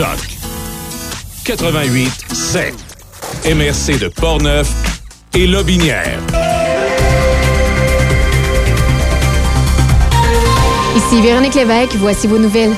Choc 88 7. MRC de Portneuf et Lobinière. Ici Véronique Lévesque, voici vos nouvelles.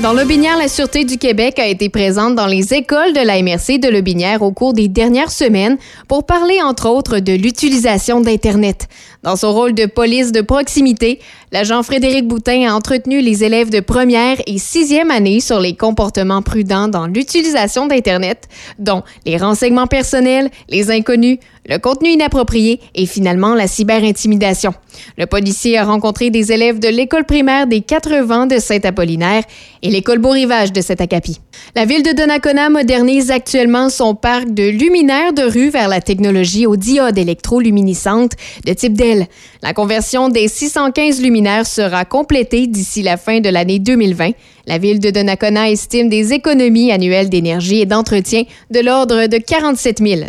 Dans Lobinière, la Sûreté du Québec a été présente dans les écoles de la MRC de Lobinière au cours des dernières semaines pour parler, entre autres, de l'utilisation d'Internet. Dans son rôle de police de proximité, l'agent Frédéric Boutin a entretenu les élèves de première et sixième année sur les comportements prudents dans l'utilisation d'Internet, dont les renseignements personnels, les inconnus, le contenu inapproprié et finalement la cyberintimidation. Le policier a rencontré des élèves de l'école primaire des Quatre Vents de Saint-Apollinaire et l'école Beau-Rivage de Saint-Acapi. La ville de Donnacona modernise actuellement son parc de luminaires de rue vers la technologie aux diodes électroluminescentes de type DEL. La conversion des 615 luminaires sera complétée d'ici la fin de l'année 2020. La ville de Donnacona estime des économies annuelles d'énergie et d'entretien de l'ordre de 47 000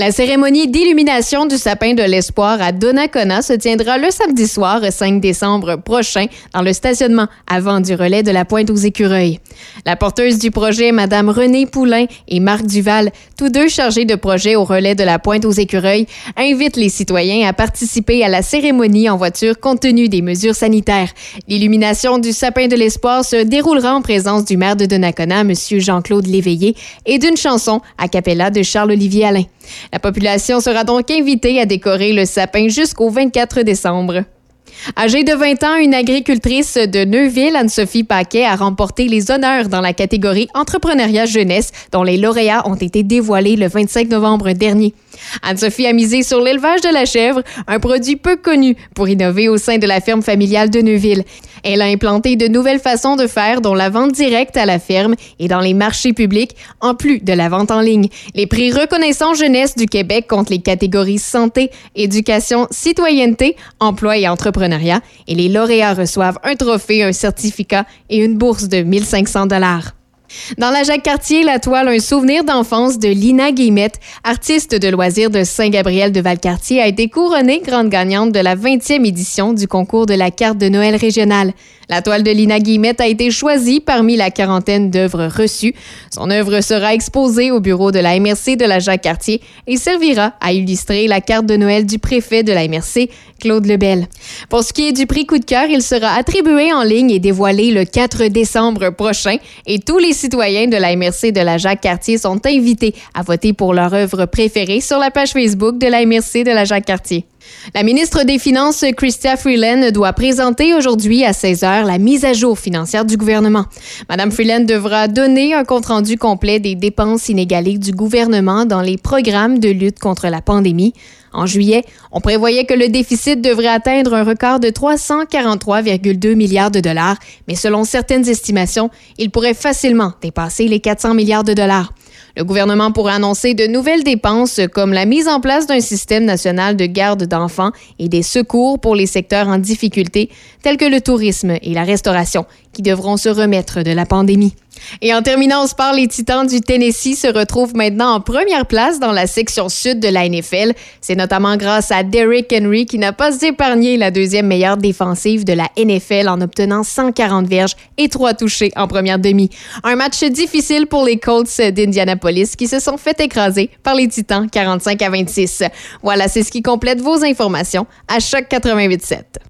la cérémonie d'illumination du sapin de l'espoir à Donnacona se tiendra le samedi soir 5 décembre prochain dans le stationnement avant du relais de la Pointe aux Écureuils. La porteuse du projet, Madame Renée Poulain et Marc Duval, tous deux chargés de projet au relais de la Pointe aux Écureuils, invitent les citoyens à participer à la cérémonie en voiture compte tenu des mesures sanitaires. L'illumination du sapin de l'espoir se déroulera en présence du maire de Donnacona, M. Jean-Claude Léveillé, et d'une chanson a cappella de Charles-Olivier Alain. La population sera donc invitée à décorer le sapin jusqu'au 24 décembre. Âgée de 20 ans, une agricultrice de Neuville, Anne-Sophie Paquet, a remporté les honneurs dans la catégorie Entrepreneuriat jeunesse, dont les lauréats ont été dévoilés le 25 novembre dernier. Anne-Sophie a misé sur l'élevage de la chèvre, un produit peu connu, pour innover au sein de la ferme familiale de Neuville. Elle a implanté de nouvelles façons de faire, dont la vente directe à la ferme et dans les marchés publics, en plus de la vente en ligne. Les prix reconnaissants jeunesse du Québec comptent les catégories santé, éducation, citoyenneté, emploi et entrepreneuriat, et les lauréats reçoivent un trophée, un certificat et une bourse de 1500 dollars. Dans la Jacques Cartier, la toile Un souvenir d'enfance de Lina Guillemette, artiste de loisirs de Saint-Gabriel de Valcartier, a été couronnée grande gagnante de la 20e édition du concours de la carte de Noël régionale. La toile de Lina Guillemette a été choisie parmi la quarantaine d'œuvres reçues. Son œuvre sera exposée au bureau de la MRC de la Jacques-Cartier et servira à illustrer la carte de Noël du préfet de la MRC, Claude Lebel. Pour ce qui est du prix coup de cœur, il sera attribué en ligne et dévoilé le 4 décembre prochain et tous les citoyens de la MRC de la Jacques-Cartier sont invités à voter pour leur œuvre préférée sur la page Facebook de la MRC de la Jacques-Cartier. La ministre des Finances, Christia Freeland, doit présenter aujourd'hui à 16 heures la mise à jour financière du gouvernement. Madame Freeland devra donner un compte-rendu complet des dépenses inégalées du gouvernement dans les programmes de lutte contre la pandémie. En juillet, on prévoyait que le déficit devrait atteindre un record de 343,2 milliards de dollars, mais selon certaines estimations, il pourrait facilement dépasser les 400 milliards de dollars. Le gouvernement pourrait annoncer de nouvelles dépenses comme la mise en place d'un système national de garde d'enfants et des secours pour les secteurs en difficulté tels que le tourisme et la restauration qui devront se remettre de la pandémie. Et en terminant, on se parle, les Titans du Tennessee se retrouvent maintenant en première place dans la section sud de la NFL. C'est notamment grâce à Derrick Henry qui n'a pas épargné la deuxième meilleure défensive de la NFL en obtenant 140 verges et 3 touchés en première demi. Un match difficile pour les Colts d'Indianapolis qui se sont fait écraser par les Titans 45 à 26. Voilà, c'est ce qui complète vos informations à choc 88.7.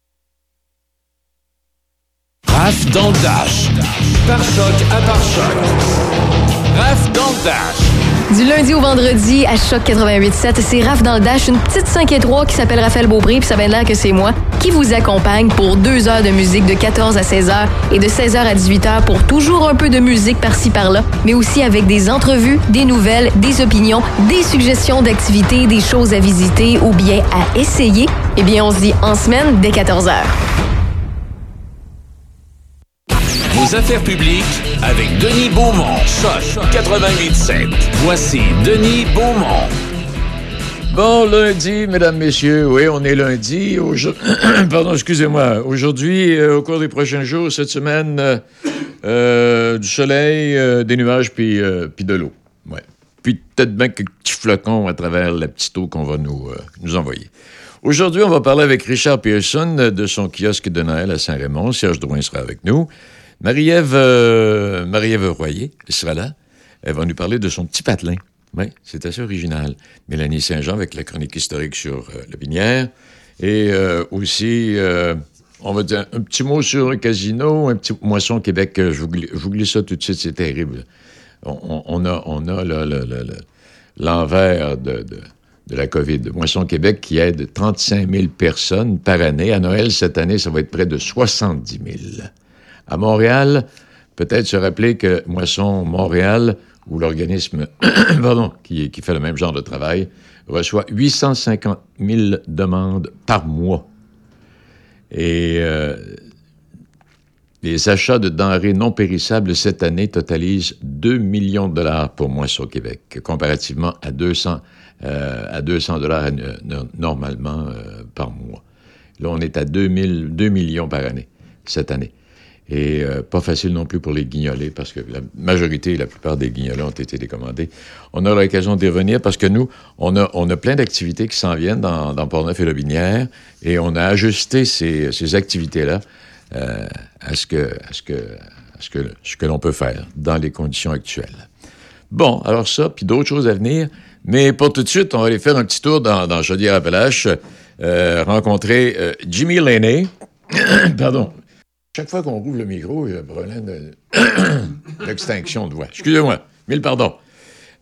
Raph dans le dash. Raph dans le dash. Du lundi au vendredi à Choc 88.7, c'est Raph dans le Dash, une petite 5 et 3 qui s'appelle Raphaël Beaupré, puis ça vient l'air que c'est moi, qui vous accompagne pour deux heures de musique de 14 à 16 heures et de 16 heures à 18 heures pour toujours un peu de musique par-ci par-là, mais aussi avec des entrevues, des nouvelles, des opinions, des suggestions d'activités, des choses à visiter ou bien à essayer. Eh bien, on se dit en semaine dès 14 heures. Vos affaires publiques avec Denis Beaumont. Choc 88.7. Voici Denis Beaumont. Bon lundi, mesdames, messieurs. Oui, on est lundi. Pardon, excusez-moi. Aujourd'hui, euh, au cours des prochains jours, cette semaine, euh, euh, du soleil, des nuages, puis, puis de l'eau. Ouais. Puis peut-être bien quelques petits flocons à travers la petite eau qu'on va nous, nous envoyer. Aujourd'hui, on va parler avec Richard Pearson de son kiosque de Noël à Saint-Raymond. Serge Drouin sera avec nous. Marie-Ève euh, Marie Royer sera là. Elle va nous parler de son petit patelin. Oui, c'est assez original. Mélanie Saint-Jean avec la chronique historique sur euh, le Binière. Et euh, aussi, on va dire un petit mot sur le casino, un petit moisson Québec. Je vous, glisse ça tout de suite, c'est terrible. On, a, on a l'envers de de la COVID. Moisson Québec qui aide 35 000 personnes par année. À Noël, cette année, ça va être près de 70 000. À Montréal, peut-être se rappeler que Moisson Montréal, ou l'organisme qui, fait le même genre de travail, reçoit 850 000 demandes par mois. Et euh, les achats de denrées non périssables cette année totalisent 2 millions de dollars pour Moisson Québec, comparativement à 200 euh, à 200 dollars normalement euh, par mois. Là, on est à 2, 2 millions par année, cette année. Et euh, pas facile non plus pour les guignolés, parce que la majorité, la plupart des guignolés ont été décommandés. On a l'occasion d'y revenir parce que nous, on a, on a plein d'activités qui s'en viennent dans, dans Portneuf et Lobinière, et on a ajusté ces, ces activités-là à ce que, à ce que, à ce que, ce que l'on peut faire dans les conditions actuelles. Bon, alors ça, puis d'autres choses à venir. Mais pour tout de suite, on va aller faire un petit tour dans, Chaudière-Appalaches, euh, rencontrer euh, Jimmy Laney. Pardon. Chaque fois qu'on rouvre le micro, il y a un problème d'extinction de, voix. Excusez-moi. Mille pardons.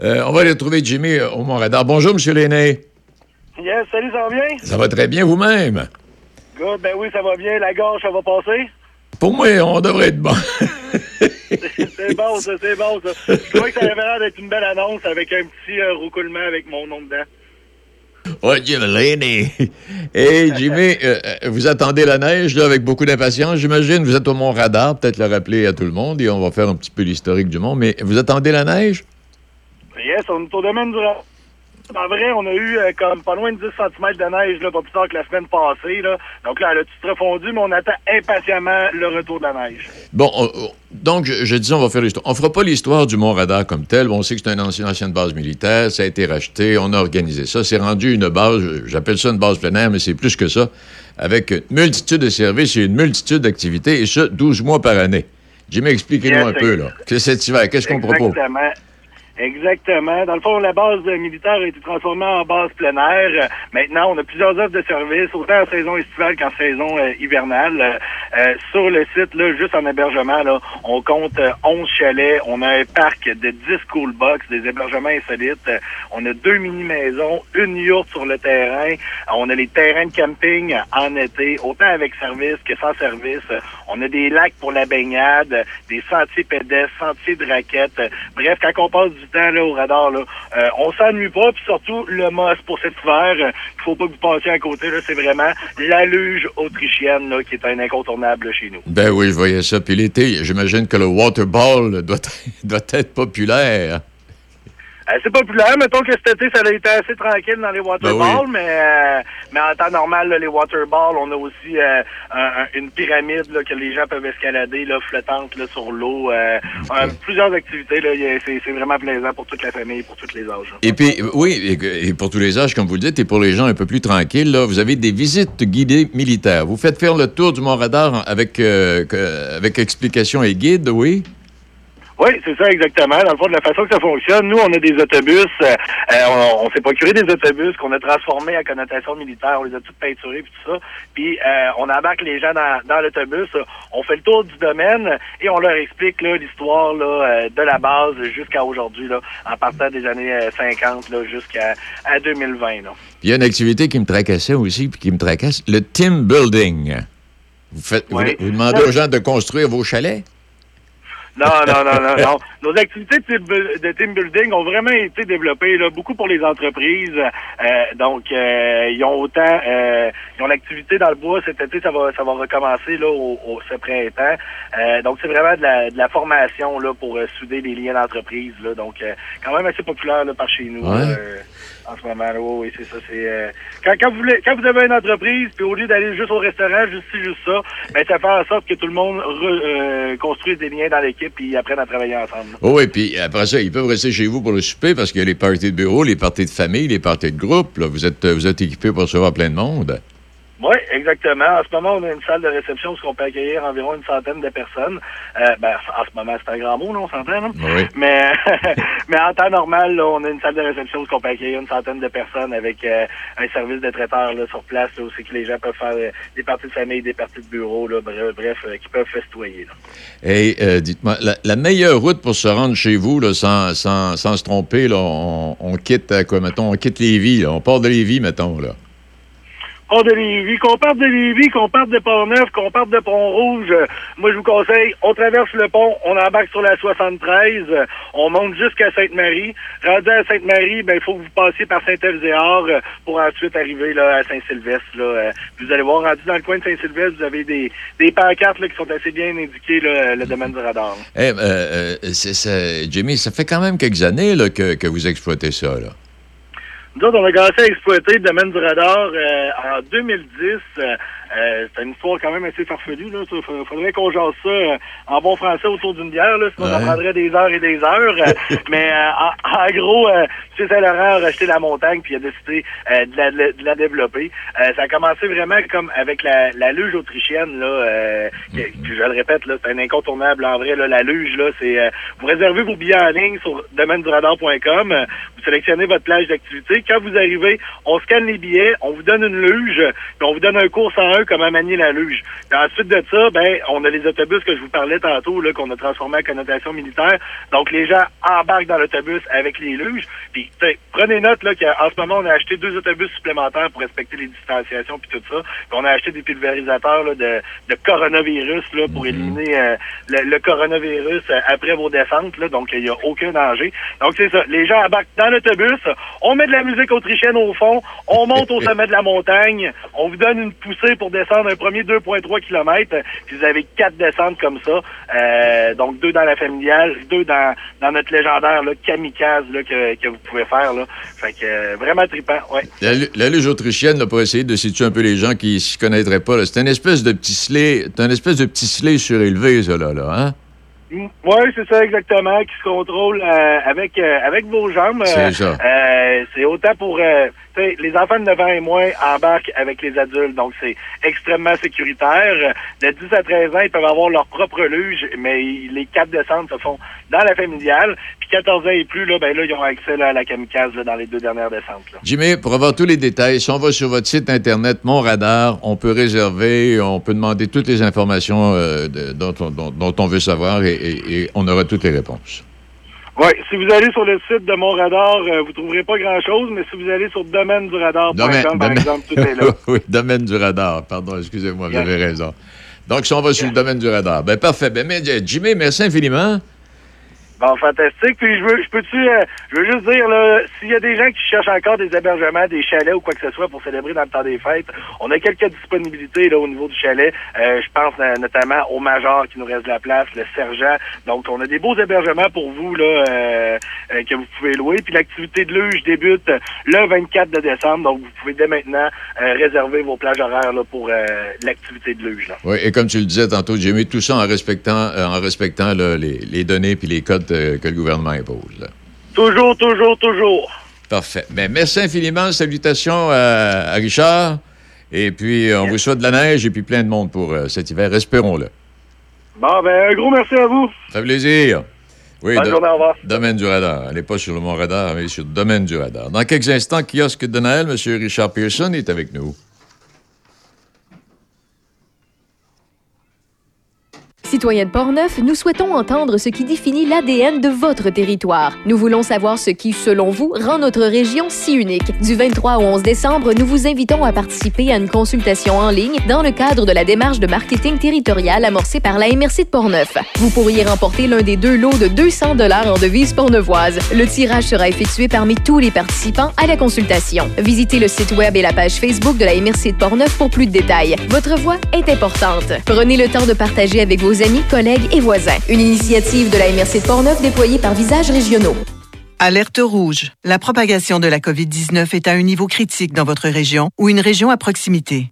Euh, on va aller trouver Jimmy au Mont-Radar. Bonjour, M. Laney. Yes, salut, ça va bien? Ça va très bien vous-même? Good, ben oui, ça va bien. La gorge, ça va passer? Pour moi, on devrait être bon. c'est bon, ça, c'est bon, ça. Je crois que ça avait l'air d'être une belle annonce avec un petit euh, roucoulement avec mon nom dedans. Oh. Hey, Jimmy, euh, euh, vous attendez la neige là, avec beaucoup d'impatience, j'imagine. Vous êtes au Mont Radar, peut-être le rappeler à tout le monde, et on va faire un petit peu l'historique du monde. Mais vous attendez la neige? Yes, on est au domaine du en vrai, on a eu euh, comme pas loin de 10 cm de neige là, pas plus tard que la semaine passée. Là. Donc là, elle a tout refondu, mais on attend impatiemment le retour de la neige. Bon, donc je, dis, on va faire l'histoire. On fera pas l'histoire du Mont Radar comme tel. on sait que c'est une ancienne, ancienne base militaire, ça a été racheté, on a organisé ça. C'est rendu une base, j'appelle ça une base plein air, mais c'est plus que ça, avec une multitude de services et une multitude d'activités, et ça, 12 mois par année. Jimmy, expliquez-nous un peu, là. Cet hiver, qu'est-ce qu'on propose? Exactement. Dans le fond, la base militaire a été transformée en base plein air. Maintenant, on a plusieurs offres de services, autant en saison estivale qu'en saison euh, hivernale. Euh, sur le site, là, juste en hébergement, là, on compte 11 chalets. On a un parc de 10 school box, des hébergements insolites. On a deux mini-maisons, une yourte sur le terrain. On a les terrains de camping en été, autant avec service que sans service. On a des lacs pour la baignade, des sentiers pédestres, sentiers de raquettes. Bref, quand on passe du là, au radar. Là. Euh, on s'ennuie pas, puis surtout le MOS pour cet hiver, il euh, faut pas que vous passiez à côté, c'est vraiment la luge autrichienne là, qui est un incontournable chez nous. Ben oui, je voyais ça. Puis l'été, j'imagine que le waterball doit, doit être populaire. Euh, c'est populaire. Mettons que cet été, ça a été assez tranquille dans les waterballs, ben mais, euh, mais en temps normal, les waterballs, on a aussi euh, une pyramide que les gens peuvent escalader, là, flottante là, sur l'eau. plusieurs activités. Là, c'est, vraiment plaisant pour toute la famille, pour tous les âges. Et puis, oui, et, pour tous les âges, comme vous le dites, et pour les gens un peu plus tranquilles, là, vous avez des visites guidées militaires. Vous faites faire le tour du Mont-Radar avec, avec explication et guide, oui? Oui, c'est ça exactement. Dans le fond, de la façon que ça fonctionne, nous, on a des autobus, euh, euh, on, s'est procuré des autobus qu'on a transformés à connotation militaire, on les a tous peinturés puis tout ça. Puis euh, on embarque les gens dans, dans l'autobus, on fait le tour du domaine et on leur explique l'histoire de la base jusqu'à aujourd'hui, là, en partant des années 50 là, jusqu'à à 2020. Là. Il y a une activité qui me tracassait aussi, puis qui me tracasse, le team building. Vous, faites, vous demandez aux gens de construire vos chalets? Non, non, non, non, non. Nos activités de team, building ont vraiment été développées là, beaucoup pour les entreprises. Euh, donc, euh, ils ont autant, euh, ils ont l'activité dans le bois cet été, ça va, ça va recommencer là au, au ce printemps. Euh, donc, c'est vraiment de la, de la formation là pour euh, souder les liens d'entreprise. Là, donc, euh, quand même assez populaire là, par chez nous. Ouais. euh, en ce moment, là, oui, c'est ça. C'est euh, quand, quand vous voulez, quand vous avez une entreprise, puis au lieu d'aller juste au restaurant, juste ci, juste ça, ben ça fait en sorte que tout le monde re- euh, construise des liens dans l'équipe puis apprenne à travailler ensemble. Oh oui, puis après ça, ils peuvent rester chez vous pour le souper parce qu'il y a les parties de bureau, les parties de famille, les parties de groupe. Vous êtes, vous êtes équipés pour recevoir plein de monde. Oui, exactement. En ce moment, on a une salle de réception où on peut accueillir environ une centaine de personnes. Euh, ben, en ce moment, c'est un grand mot, là, on s'entend? Oui. Mais, mais en temps normal, là, on a une salle de réception où on peut accueillir une centaine de personnes avec euh, un service de traiteur là, sur place, là, où c'est que les gens peuvent faire euh, des parties de famille, des parties de bureau, là, bref, bref qui peuvent festoyer. Et euh, dites-moi, la, la meilleure route pour se rendre chez vous, là, sans, sans, sans se tromper, là, on, on quitte quoi, mettons, on quitte Lévis, là. on part de Lévis, mettons, là. On de Lévis, qu'on parte de Lévis, qu'on parte de Pont-Neuf, qu'on parte de Pont-Rouge, moi je vous conseille, on traverse le pont, on embarque sur la 73, euh, on monte jusqu'à Sainte-Marie. Rendu à Sainte-Marie, ben il faut que vous passiez par Saint-Elzéar euh, pour ensuite arriver là à Saint-Sylvestre. Euh, Vous allez voir, rendu dans le coin de Saint-Sylvestre, vous avez des, des pancartes là, qui sont assez bien indiquées là, le domaine du radar. Eh, euh, Jimmy, ça fait quand même quelques années que, que vous exploitez ça. Là. Nous on a commencé à exploiter le domaine du radar euh, en 2010. Euh, euh, c'est une histoire quand même assez farfelue. Là. Il faudrait qu'on jase ça euh, en bon français autour d'une bière, là, sinon ça Ouais. prendrait des heures et des heures. Euh, mais euh, en, en gros, euh, M. Saint-Laurent a racheté la montagne puis il a décidé euh, de, la, de la développer. Euh, ça a commencé vraiment comme avec la, la luge autrichienne. Là, euh, que- puis je le répète, là, c'est un incontournable. En vrai, là, la luge, là, c'est euh, vous réservez vos billets en ligne sur domaine-du-radar.com. euh, vous sélectionnez votre plage d'activité. Quand vous arrivez, on scanne les billets, on vous donne une luge, puis on vous donne un cours 101 comment manier la luge. Ensuite de ça, ben, on a les autobus que je vous parlais tantôt, là, qu'on a transformés en connotation militaire. Donc, les gens embarquent dans l'autobus avec les luges. Puis, prenez note, là, qu'en ce moment, on a acheté deux autobus supplémentaires pour respecter les distanciations puis tout ça. Puis on a acheté des pulvérisateurs, là, de, de coronavirus, là, pour éliminer euh, le, le coronavirus euh, après vos descentes, là. Donc, il n'y a aucun danger. Donc, c'est ça. Les gens embarquent dans l'autobus. On met de la musique autrichienne au fond. On monte au sommet de la montagne. On vous donne une poussée pour descendre un premier 2,3 km. Puis vous avez quatre descentes comme ça. Euh, donc, deux dans la familiale, deux dans, dans notre légendaire kamikaze que, vous pouvez faire. Fait que euh, vraiment trippant, ouais. La, lu- la luge autrichienne, là, pour essayer de situer un peu les gens qui ne s'y connaîtraient pas, c'est une espèce de petit slé, une espèce de petit slé surélevé, ça, là, là, hein? Oui, c'est ça exactement, qui se contrôle euh, avec euh, avec vos jambes. C'est ça. euh, c'est autant pour euh, tu sais, les enfants de 9 ans et moins embarquent avec les adultes, donc c'est extrêmement sécuritaire. De 10 à 13 ans, ils peuvent avoir leur propre luge, mais ils- les quatre descentes se font dans la familiale. Puis 14 ans et plus, là, ben là, ils ont accès là, à la kamikaze là, dans les deux dernières descentes. Là. Jimmy, pour avoir tous les détails, si on va sur votre site Internet, Mon Radar, on peut réserver, on peut demander toutes les informations euh, de- dont, on, dont- dont on veut savoir et, et- et on aura toutes les réponses. Oui, si vous allez sur le site de mon radar, euh, vous trouverez pas grand-chose, mais si vous allez sur domaine du radar.com, Domaine- par domaine- exemple, tout est là. oui, domaine du radar. Pardon, excusez-moi, vous avez raison. Donc, si on va sur le domaine du radar, ben parfait. Ben, mais, Jimmy, merci infiniment. Bon, fantastique. Puis je veux, je peux-tu, euh, je veux juste dire là, s'il y a des gens qui cherchent encore des hébergements, des chalets ou quoi que ce soit pour célébrer dans le temps des fêtes, on a quelques disponibilités là au niveau du chalet. Euh, je pense notamment au major qui nous reste de la place, le sergent. Donc on a des beaux hébergements pour vous là euh, euh, que vous pouvez louer. Puis l'activité de luge débute le 24 de décembre. Donc vous pouvez dès maintenant euh, réserver vos plages horaires là pour l'activité de luge. Là. Oui, et comme tu le disais tantôt, Jimmy, tout ça en respectant, en respectant là, les, les données puis les codes euh, que le gouvernement impose. là. Toujours, toujours, toujours. Parfait. Ben, merci infiniment. Salutations à, à Richard. Et puis, euh, on vous souhaite de la neige et puis plein de monde pour euh, cet hiver. Espérons-le. Bon, ben un gros merci à vous. Ça fait plaisir. Oui, Bonne journée, au revoir. Domaine du radar. Elle n'est pas sur le Mont Radar, mais sur le domaine du radar. Dans quelques instants, kiosque de Noël, M. Richard Pearson est avec nous. Citoyens de Portneuf, nous souhaitons entendre ce qui définit l'ADN de votre territoire. Nous voulons savoir ce qui, selon vous, rend notre région si unique. Du 23 au 11 décembre, nous vous invitons à participer à une consultation en ligne dans le cadre de la démarche de marketing territorial amorcée par la MRC de Portneuf. Vous pourriez remporter l'un des deux lots de 200 dollars en devises portneuvoises. Le tirage sera effectué parmi tous les participants à la consultation. Visitez le site web et la page Facebook de la MRC de Portneuf pour plus de détails. Votre voix est importante. Prenez le temps de partager avec vos amis, collègues et voisins. Une initiative de la MRC de Portneuf déployée par Visages Régionaux. Alerte rouge. La propagation de la COVID-19 est à un niveau critique dans votre région ou une région à proximité.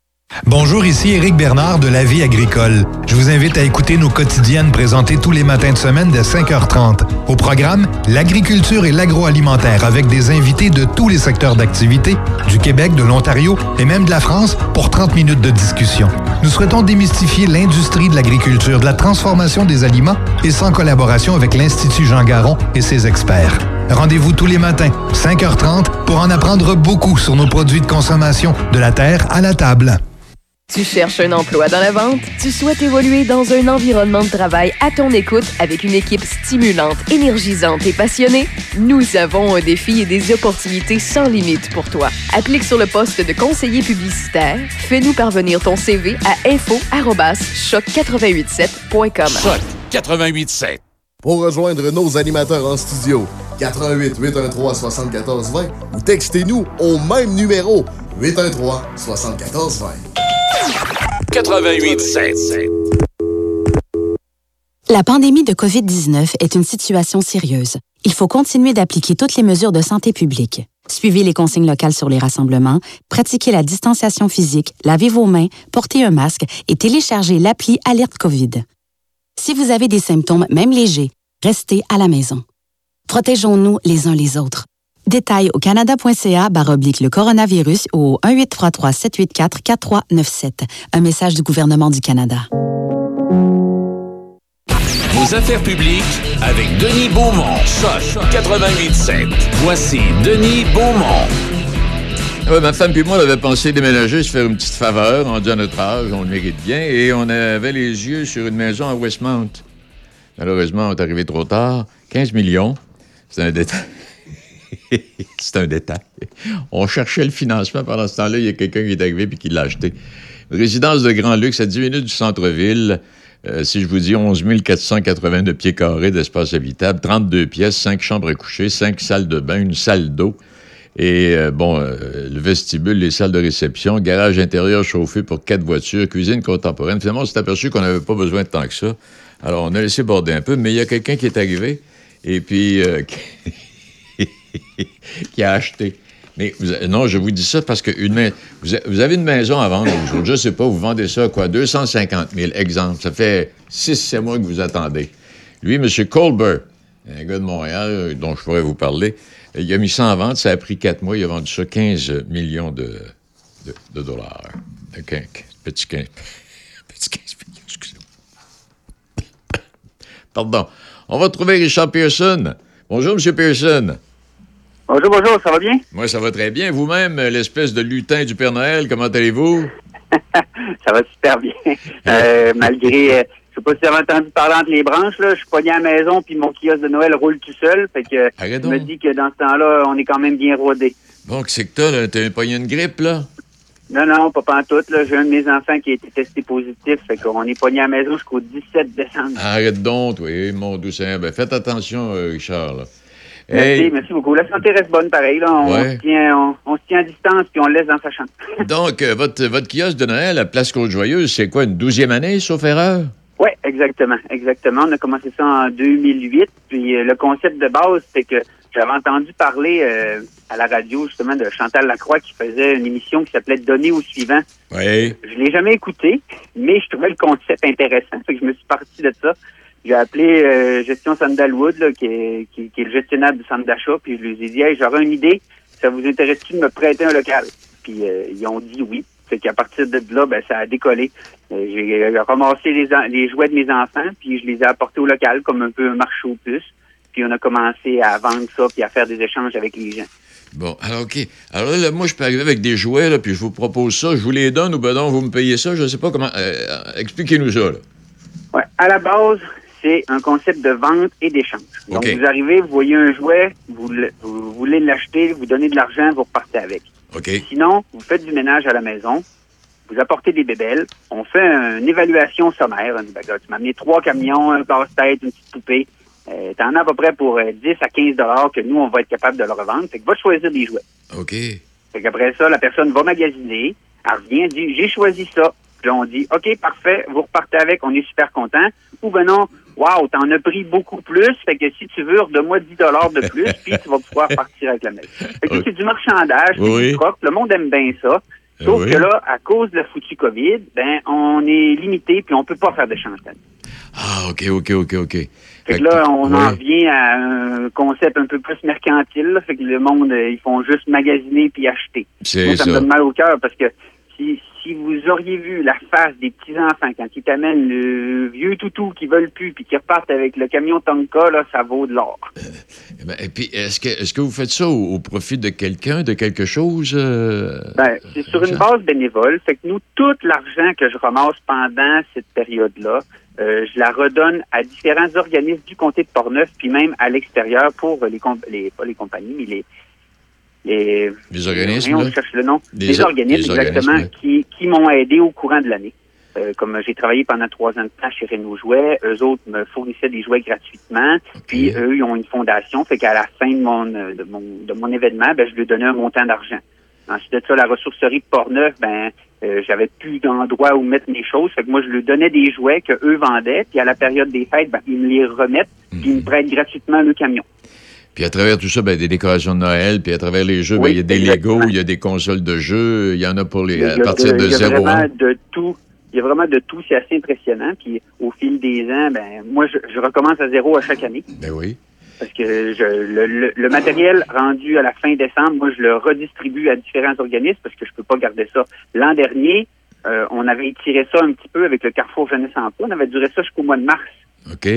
Bonjour, ici Éric Bernard de La Vie agricole. Je vous invite à écouter nos quotidiennes présentées tous les matins de semaine dès 5h30. Au programme, l'agriculture et l'agroalimentaire avec des invités de tous les secteurs d'activité, du Québec, de l'Ontario et même de la France pour 30 minutes de discussion. Nous souhaitons démystifier l'industrie de l'agriculture, de la transformation des aliments et sans collaboration avec l'Institut Jean Garon et ses experts. Rendez-vous tous les matins, 5h30, pour en apprendre beaucoup sur nos produits de consommation, de la terre à la table. Tu cherches un emploi dans la vente? Tu souhaites évoluer dans un environnement de travail à ton écoute avec une équipe stimulante, énergisante et passionnée? Nous avons un défi et des opportunités sans limite pour toi. Applique sur le poste de conseiller publicitaire. Fais-nous parvenir ton CV à info@choc887.com. Choc 887. Pour rejoindre nos animateurs en studio, 88 813 74 20 ou textez-nous au même numéro 813 74 20. 88.7. La pandémie de COVID-19 est une situation sérieuse. Il faut continuer d'appliquer toutes les mesures de santé publique. Suivez les consignes locales sur les rassemblements, pratiquez la distanciation physique, lavez vos mains, portez un masque et téléchargez l'appli Alerte COVID. Si vous avez des symptômes, même légers, restez à la maison. Protégeons-nous les uns les autres. Détails au canada.ca oblique le coronavirus ou au 1833-784-4397. Un message du gouvernement du Canada. Vos affaires publiques avec Denis Beaumont. Choc 88.7. Voici Denis Beaumont. Ouais, ma femme puis moi, on avait pensé déménager, se faire une petite faveur, on dit à notre âge, on le mérite bien, et on avait les yeux sur une maison à Westmount. Malheureusement, on est arrivé trop tard. 15 millions. C'est un détail. c'est un détail. On cherchait le financement. Pendant ce temps-là, il y a quelqu'un qui est arrivé et qui l'a acheté. Résidence de grand luxe à 10 minutes du centre-ville. Euh, si je vous dis 11 482 pieds carrés d'espace habitable, 32 pièces, 5 chambres à coucher, 5 salles de bain, une salle d'eau. Et euh, bon, euh, le vestibule, les salles de réception, garage intérieur chauffé pour quatre voitures, cuisine contemporaine. Finalement, on s'est aperçu qu'on n'avait pas besoin de tant que ça. Alors, on a laissé border un peu, mais il y a quelqu'un qui est arrivé et puis qui a acheté. Mais non, je vous dis ça parce que une, vous, avez une maison à vendre aujourd'hui. Je ne sais pas, vous vendez ça quoi? 250 000, exemple. Ça fait 6-7 mois que vous attendez. Lui, M. Colbert, un gars de Montréal euh, dont je pourrais vous parler, il a mis ça en vente. Ça a pris 4 mois. Il a vendu ça 15 millions de, dollars. petit 15, petit 15 millions, excusez-moi. Pardon. On va trouver Richard Pearson. Bonjour, M. Pearson. Bonjour, bonjour, ça va bien? Moi, ça va très bien. Vous-même, l'espèce de lutin du Père Noël, comment allez-vous? ça va super bien. Euh, malgré, euh, je sais pas si vous avez entendu parler entre les branches, là, je suis pogné à la maison, puis mon kiosque de Noël roule tout seul. Fait que je me dis que dans ce temps-là, on est quand même bien rodé. Bon, que c'est que t'as, là? T'as pogné une grippe, là? Non, non, pas en tout. Là. J'ai un de mes enfants qui a été testé positif. Fait qu'on est pogné à la maison jusqu'au 17 décembre. Arrête donc, oui, mon doux Ben, faites attention, euh, Richard, là. Merci, merci beaucoup. La santé reste bonne pareil. Là. On, se tient, on, se tient à distance puis on le laisse dans sa chambre. Donc, euh, votre, votre kiosque de Noël à Place Côte-Joyeuse, c'est quoi, une douzième année, sauf erreur? Oui, exactement. Exactement. On a commencé ça en 2008. Puis euh, le concept de base, c'est que j'avais entendu parler euh, à la radio justement de Chantal Lacroix qui faisait une émission qui s'appelait Donner au suivant. Oui. Je l'ai jamais écouté, mais je trouvais le concept intéressant. Fait que je me suis parti de ça. J'ai appelé euh, Gestion Sandalwood, là, qui, est, qui, qui est le gestionnaire du centre d'achat, puis je lui ai dit, hey, j'aurais une idée, ça vous intéresse-tu de me prêter un local? Puis euh, ils ont dit oui. Fait qu'à partir de là, ben, ça a décollé. Euh, j'ai euh, ramassé les, les jouets de mes enfants, puis je les ai apportés au local comme un peu un marché aux puces. Puis on a commencé à vendre ça, puis à faire des échanges avec les gens. Bon, alors, OK. Alors là, moi, je peux arriver avec des jouets, là, puis je vous propose ça. Je vous les donne ou ben non, vous me payez ça. Je ne sais pas comment. euh, Expliquez-nous ça, là. Ouais. À la base, c'est un concept de vente et d'échange. Donc, vous arrivez, vous voyez un jouet, vous, le- vous voulez l'acheter, vous donnez de l'argent, vous repartez avec. OK. Sinon, vous faites du ménage à la maison, vous apportez des bébelles, on fait une évaluation sommaire. On dit, ben, gars, tu m'as amené trois camions, un casse-tête, une petite poupée. Euh, T'en as à peu près pour euh, 10 à 15 dollars que nous, on va être capable de le revendre. Fait que va choisir des jouets. OK. Fait qu'après ça, la personne va magasiner, elle revient, dit j'ai choisi ça. Puis là, on dit OK, parfait, vous repartez avec, on est super content. Ou ben non, wow, t'en as pris beaucoup plus, fait que si tu veux, redonne-moi 10 dollars de plus, puis tu vas pouvoir partir avec la maison. Fait que Oui. c'est du marchandage, c'est Oui. du le monde aime bien ça. Sauf Oui. que là, à cause de la foutue COVID, ben on est limité, puis on peut pas faire de chantage. Ah, OK, OK, OK, OK. Fait que là, on en vient à un concept un peu plus mercantile. là. Fait que le monde, euh, ils font juste magasiner puis acheter. C'est Moi, ça, me ça. donne mal au cœur parce que si, si vous auriez vu la face des petits-enfants quand ils t'amènent le vieux toutou qui veulent plus puis qui repartent avec le camion Tonka, là, ça vaut de l'or. Eh ben, et puis, est-ce que, est que vous faites ça au, au profit de quelqu'un, de quelque chose? euh? Ben, c'est sur une base bénévole. Fait que nous, tout l'argent que je ramasse pendant cette période-là, euh, je la redonne à différents organismes du comté de Portneuf, puis même à l'extérieur pour les, comp- les pas les compagnies, mais les les, Les organismes, je cherche le nom. Les Les, or- organismes, les exactement, organismes, qui, qui m'ont aidé au courant de l'année. Euh, comme j'ai travaillé pendant trois ans de temps chez Renault Jouets, eux autres me fournissaient des jouets gratuitement. Puis eux, ils ont une fondation, fait qu'à la fin de mon, euh, de mon, de mon événement, ben, je lui donnais un montant d'argent. Ensuite de ça, la ressourcerie de Portneuf, ben, euh, j'avais plus d'endroit où mettre mes choses. Fait que moi, je lui donnais des jouets que eux vendaient. Puis à la période des fêtes, ben, ils me les remettent. Puis ils me prêtent gratuitement le camion. Puis à travers tout ça, ben, des décorations de Noël, puis à travers les jeux, ben, Oui, il y a des. Legos, il y a des consoles de jeux, il y en a pour les, a à partir de il y a vraiment de tout. Il y a vraiment de tout. C'est assez impressionnant. Puis au fil des ans, ben moi, je, je recommence à zéro à chaque année. Ben oui. Parce que je, le, le- le matériel rendu à la fin décembre, moi, je le redistribue à différents organismes parce que je peux pas garder ça. L'an dernier, euh, on avait étiré ça un petit peu avec le Carrefour Jeunesse Emploi. On avait duré ça jusqu'au mois de mars. OK.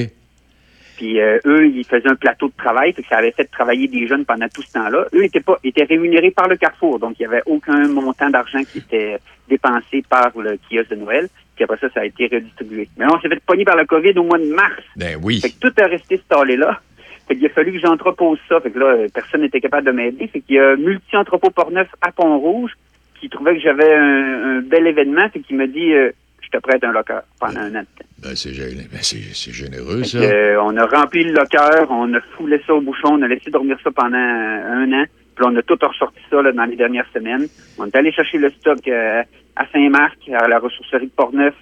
Puis euh, eux, ils faisaient un plateau de travail, fait que ça avait fait travailler des jeunes pendant tout ce temps-là. Eux étaient pas étaient rémunérés par le Carrefour, donc il n'y avait aucun montant d'argent qui était dépensé par le kiosque de Noël. Puis après ça, ça a été redistribué. Mais on s'est fait pogner par le COVID au mois de mars. Ben oui. Fait que tout est resté stallé là. Fait qu'il a fallu que j'entrepose ça. Fait que là, personne n'était capable de m'aider. Fait qu'il y a Multi-Entrepôt Port-Neuf à Pont-Rouge qui trouvait que j'avais un, un bel événement. Fait qu'il m'a dit, euh, te prête un locker pendant un an de temps. Ben, c'est ben, c'est- généreux, ça. que, euh, on a rempli le locker, on a foulé ça au bouchon, on a laissé dormir ça pendant un an. Puis on a tout ressorti ça là, dans les dernières semaines. On est allé chercher le stock euh, à Saint-Marc, à la ressourcerie de Portneuf.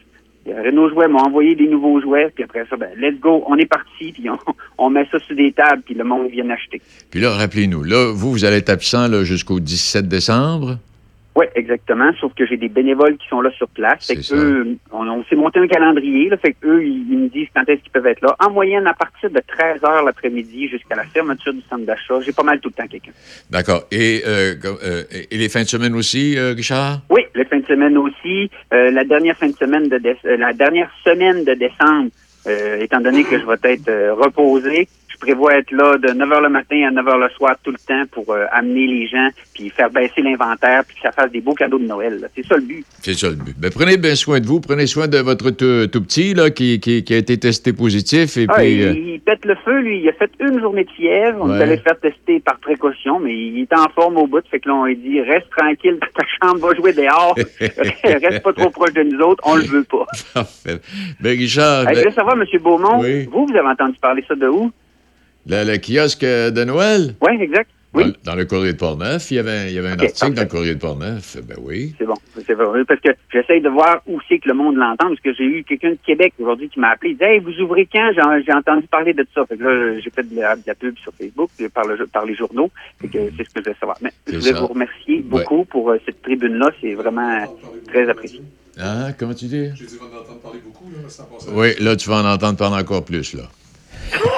Euh, Renault Jouets m'a envoyé des nouveaux jouets. Puis après ça, ben, let's go, on est parti. Puis on, on met ça sur des tables, puis le monde vient acheter. Puis là, rappelez-nous, là, vous, vous allez être absent là, jusqu'au 17 décembre? Oui, exactement. Sauf que j'ai des bénévoles qui sont là sur place. Fait que eux, on, on s'est monté un calendrier. Là, fait que eux, ils, ils me disent quand est-ce qu'ils peuvent être là. En moyenne, à partir de 13 heures l'après-midi jusqu'à la fermeture du centre d'achat, j'ai pas mal tout le temps quelqu'un. D'accord. Et, euh, euh, et les fins de semaine aussi, euh, Richard? Oui, les fins de semaine aussi. Euh, la dernière fin de semaine de euh, la dernière semaine de décembre, euh, étant donné que je vais être euh, reposé, prévois être là de 9 h le matin à 9 h le soir tout le temps pour euh, amener les gens, puis faire baisser l'inventaire, puis que ça fasse des beaux cadeaux de Noël. là. C'est ça le but. C'est ça le but. Ben, prenez bien soin de vous. Prenez soin de votre tout, tout petit là, qui, qui, qui a été testé positif. Et Ah, puis, il, euh, il pète le feu, lui. Il a fait une journée de fièvre. On Ouais. allé le faire tester par précaution, mais il est en forme au bout. Fait que là, on lui dit, reste tranquille dans ta chambre, va jouer dehors. reste pas trop proche de nous autres, on le veut pas. parfait. Ben, Richard, Hey, je ben, voulais savoir, M. Beaumont, Oui. vous, vous avez entendu parler ça de où? Le, le kiosque de Noël, Oui, exact. Oui. dans, dans le courrier de Portneuf, il y avait, il y avait un article dans le courrier de Portneuf. Ben oui. C'est bon. C'est vrai. Parce que j'essaye de voir où c'est que le monde l'entend. Parce que j'ai eu quelqu'un de Québec aujourd'hui qui m'a appelé. Il dit Hey, vous ouvrez quand? J'ai j'ai entendu parler de ça. Fait que là, j'ai fait de la, de la pub sur Facebook euh, par, le, par les journaux. Fait que c'est ce que je voulais savoir. Mais je voulais ça. vous remercier beaucoup pour euh, cette tribune-là. C'est vraiment euh, très apprécié. Hein? Comment tu dis? J'ai dit, on va en entendre parler beaucoup, là, ça. Oui, là, tu vas en entendre parler encore plus, là.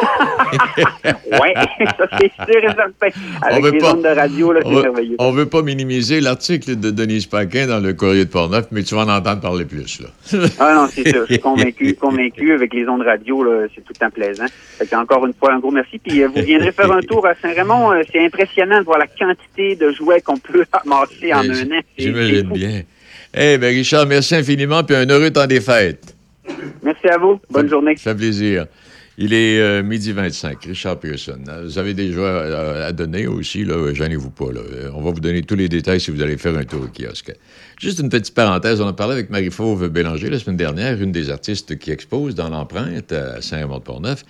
oui, ça c'est sûr et certain. Avec les ondes de radio, là, c'est on, merveilleux. On veut pas minimiser l'article de Denise Paquin dans le Courrier de Portneuf, mais tu vas en entendre parler plus, là. ah non, c'est sûr. Je suis convaincu, convaincu. Avec les ondes radio, c'est tout le temps plaisant. Fait encore une fois, un gros merci. Puis euh, vous viendrez faire un tour à Saint-Raymond. Euh, c'est impressionnant de voir la quantité de jouets qu'on peut amasser en un an. J'imagine bien. Eh bien, Richard, merci infiniment, puis un heureux temps des fêtes. Merci à vous. Bonne journée. Ça fait plaisir. Il est euh, midi 25, Richard Pearson. Euh, Vous avez des joueurs euh, à donner aussi, là, gênez-vous pas. Là. Euh, On va vous donner tous les détails si vous allez faire un tour au kiosque. Juste une petite parenthèse, on a parlé avec Marie-Fauve Bélanger la semaine dernière, une des artistes qui expose dans l'empreinte à Saint-Raymond-de-Portneuf.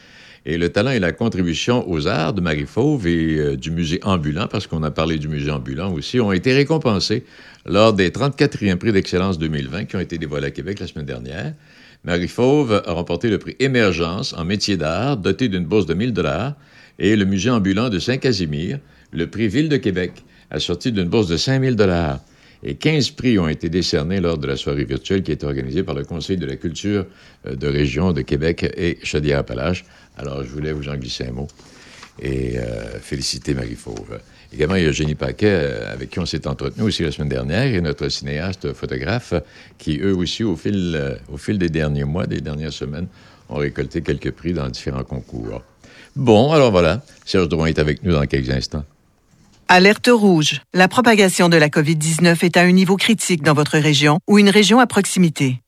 Et le talent et la contribution aux arts de Marie-Fauve et euh, du musée ambulant, parce qu'on a parlé du musée ambulant aussi, ont été récompensés lors des 34e prix d'excellence 2020 qui ont été dévoilés à Québec la semaine dernière. Marie Fauve a remporté le prix Émergence en métier d'art, doté d'une bourse de 1000 dollars, et le musée ambulant de Saint-Casimir, le prix Ville de Québec, assorti d'une bourse de 5000 dollars. Et 15 prix ont été décernés lors de la soirée virtuelle qui est organisée par le Conseil de la culture euh, de région de Québec et Chaudière-Appalaches. Alors, je voulais vous en glisser un mot et euh, féliciter Marie Fauve. Également, il y a Jenny Paquet, euh, avec qui on s'est entretenu aussi la semaine dernière, et notre cinéaste photographe, qui eux aussi, au fil, euh, au fil des derniers mois, des dernières semaines, ont récolté quelques prix dans différents concours. Bon, alors voilà, Serge Drouin est avec nous dans quelques instants. Alerte rouge. La propagation de la COVID-19 est à un niveau critique dans votre région ou une région à proximité.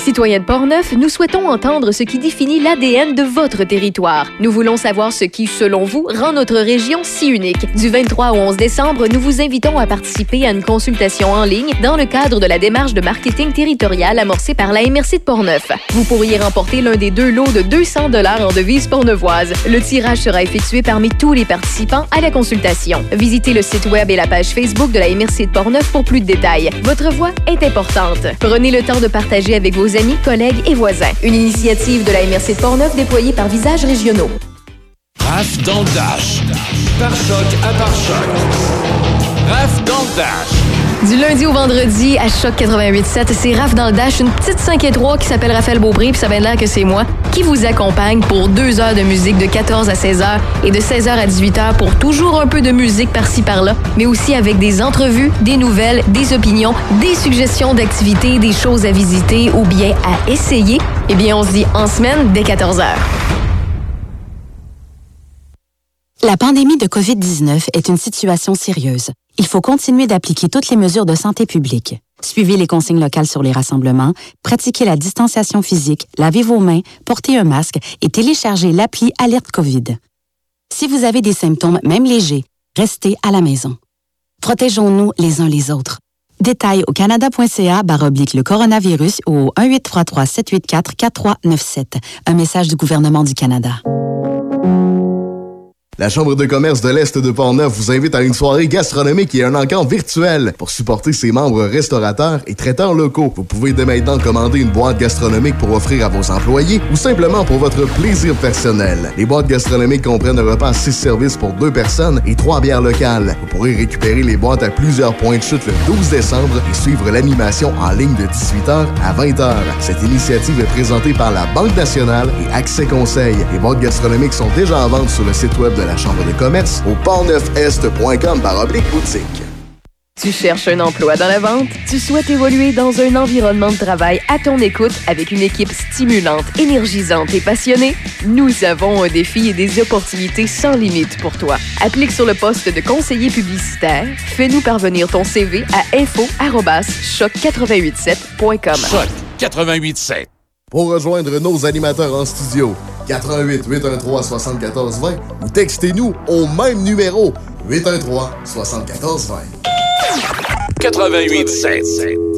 Citoyens de Portneuf, nous souhaitons entendre ce qui définit l'ADN de votre territoire. Nous voulons savoir ce qui, selon vous, rend notre région si unique. Du 23 au 11 décembre, nous vous invitons à participer à une consultation en ligne dans le cadre de la démarche de marketing territorial amorcée par la MRC de Portneuf. Vous pourriez remporter l'un des deux lots de 200 dollars en devises portneuvoises. Le tirage sera effectué parmi tous les participants à la consultation. Visitez le site web et la page Facebook de la MRC de Portneuf pour plus de détails. Votre voix est importante. Prenez le temps de partager avec vos amis, collègues et voisins. Une initiative de la MRC de Portneuf déployée par Visages Régionaux. Raph dans Dash. Par choc à par choc. Raph dans Dash. Du lundi au vendredi à Choc 88.7, c'est Raph dans le Dash, une petite 5 et 3 qui s'appelle Raphaël Beaupré, puis ça vient l'air que c'est moi, qui vous accompagne pour deux heures de musique de 14 à 16 heures et de 16 heures à 18 heures pour toujours un peu de musique par-ci par-là, mais aussi avec des entrevues, des nouvelles, des opinions, des suggestions d'activités, des choses à visiter ou bien à essayer. Eh bien, on se dit en semaine dès 14 heures. La pandémie de COVID-19 est une situation sérieuse. Il faut continuer d'appliquer toutes les mesures de santé publique. Suivez les consignes locales sur les rassemblements, pratiquez la distanciation physique, lavez vos mains, portez un masque et téléchargez l'appli Alerte COVID. Si vous avez des symptômes, même légers, restez à la maison. Protégeons-nous les uns les autres. Détails au canada.ca oblique le coronavirus au 1833 784 4397. Un message du gouvernement du Canada. La Chambre de commerce de l'Est de Portneuf vous invite à une soirée gastronomique et un encamp virtuel pour supporter ses membres restaurateurs et traiteurs locaux. Vous pouvez dès maintenant commander une boîte gastronomique pour offrir à vos employés ou simplement pour votre plaisir personnel. Les boîtes gastronomiques comprennent un repas à 6 services pour deux personnes et trois bières locales. Vous pourrez récupérer les boîtes à plusieurs points de chute le 12 décembre et suivre l'animation en ligne de 18h à 20h. Cette initiative est présentée par la Banque nationale et Accès Conseil. Les boîtes gastronomiques sont déjà en vente sur le site web de la Chambre de commerce au portneufest.com par oblique boutique. Tu cherches un emploi dans la vente? Tu souhaites évoluer dans un environnement de travail à ton écoute avec une équipe stimulante, énergisante et passionnée? Nous avons un défi et des opportunités sans limite pour toi. Applique sur le poste de conseiller publicitaire. Fais-nous parvenir ton CV à info-choc887.com. Choc 88.7. Pour rejoindre nos animateurs en studio, 88 813 74 20 ou textez-nous au même numéro 813 74 20. 88.7.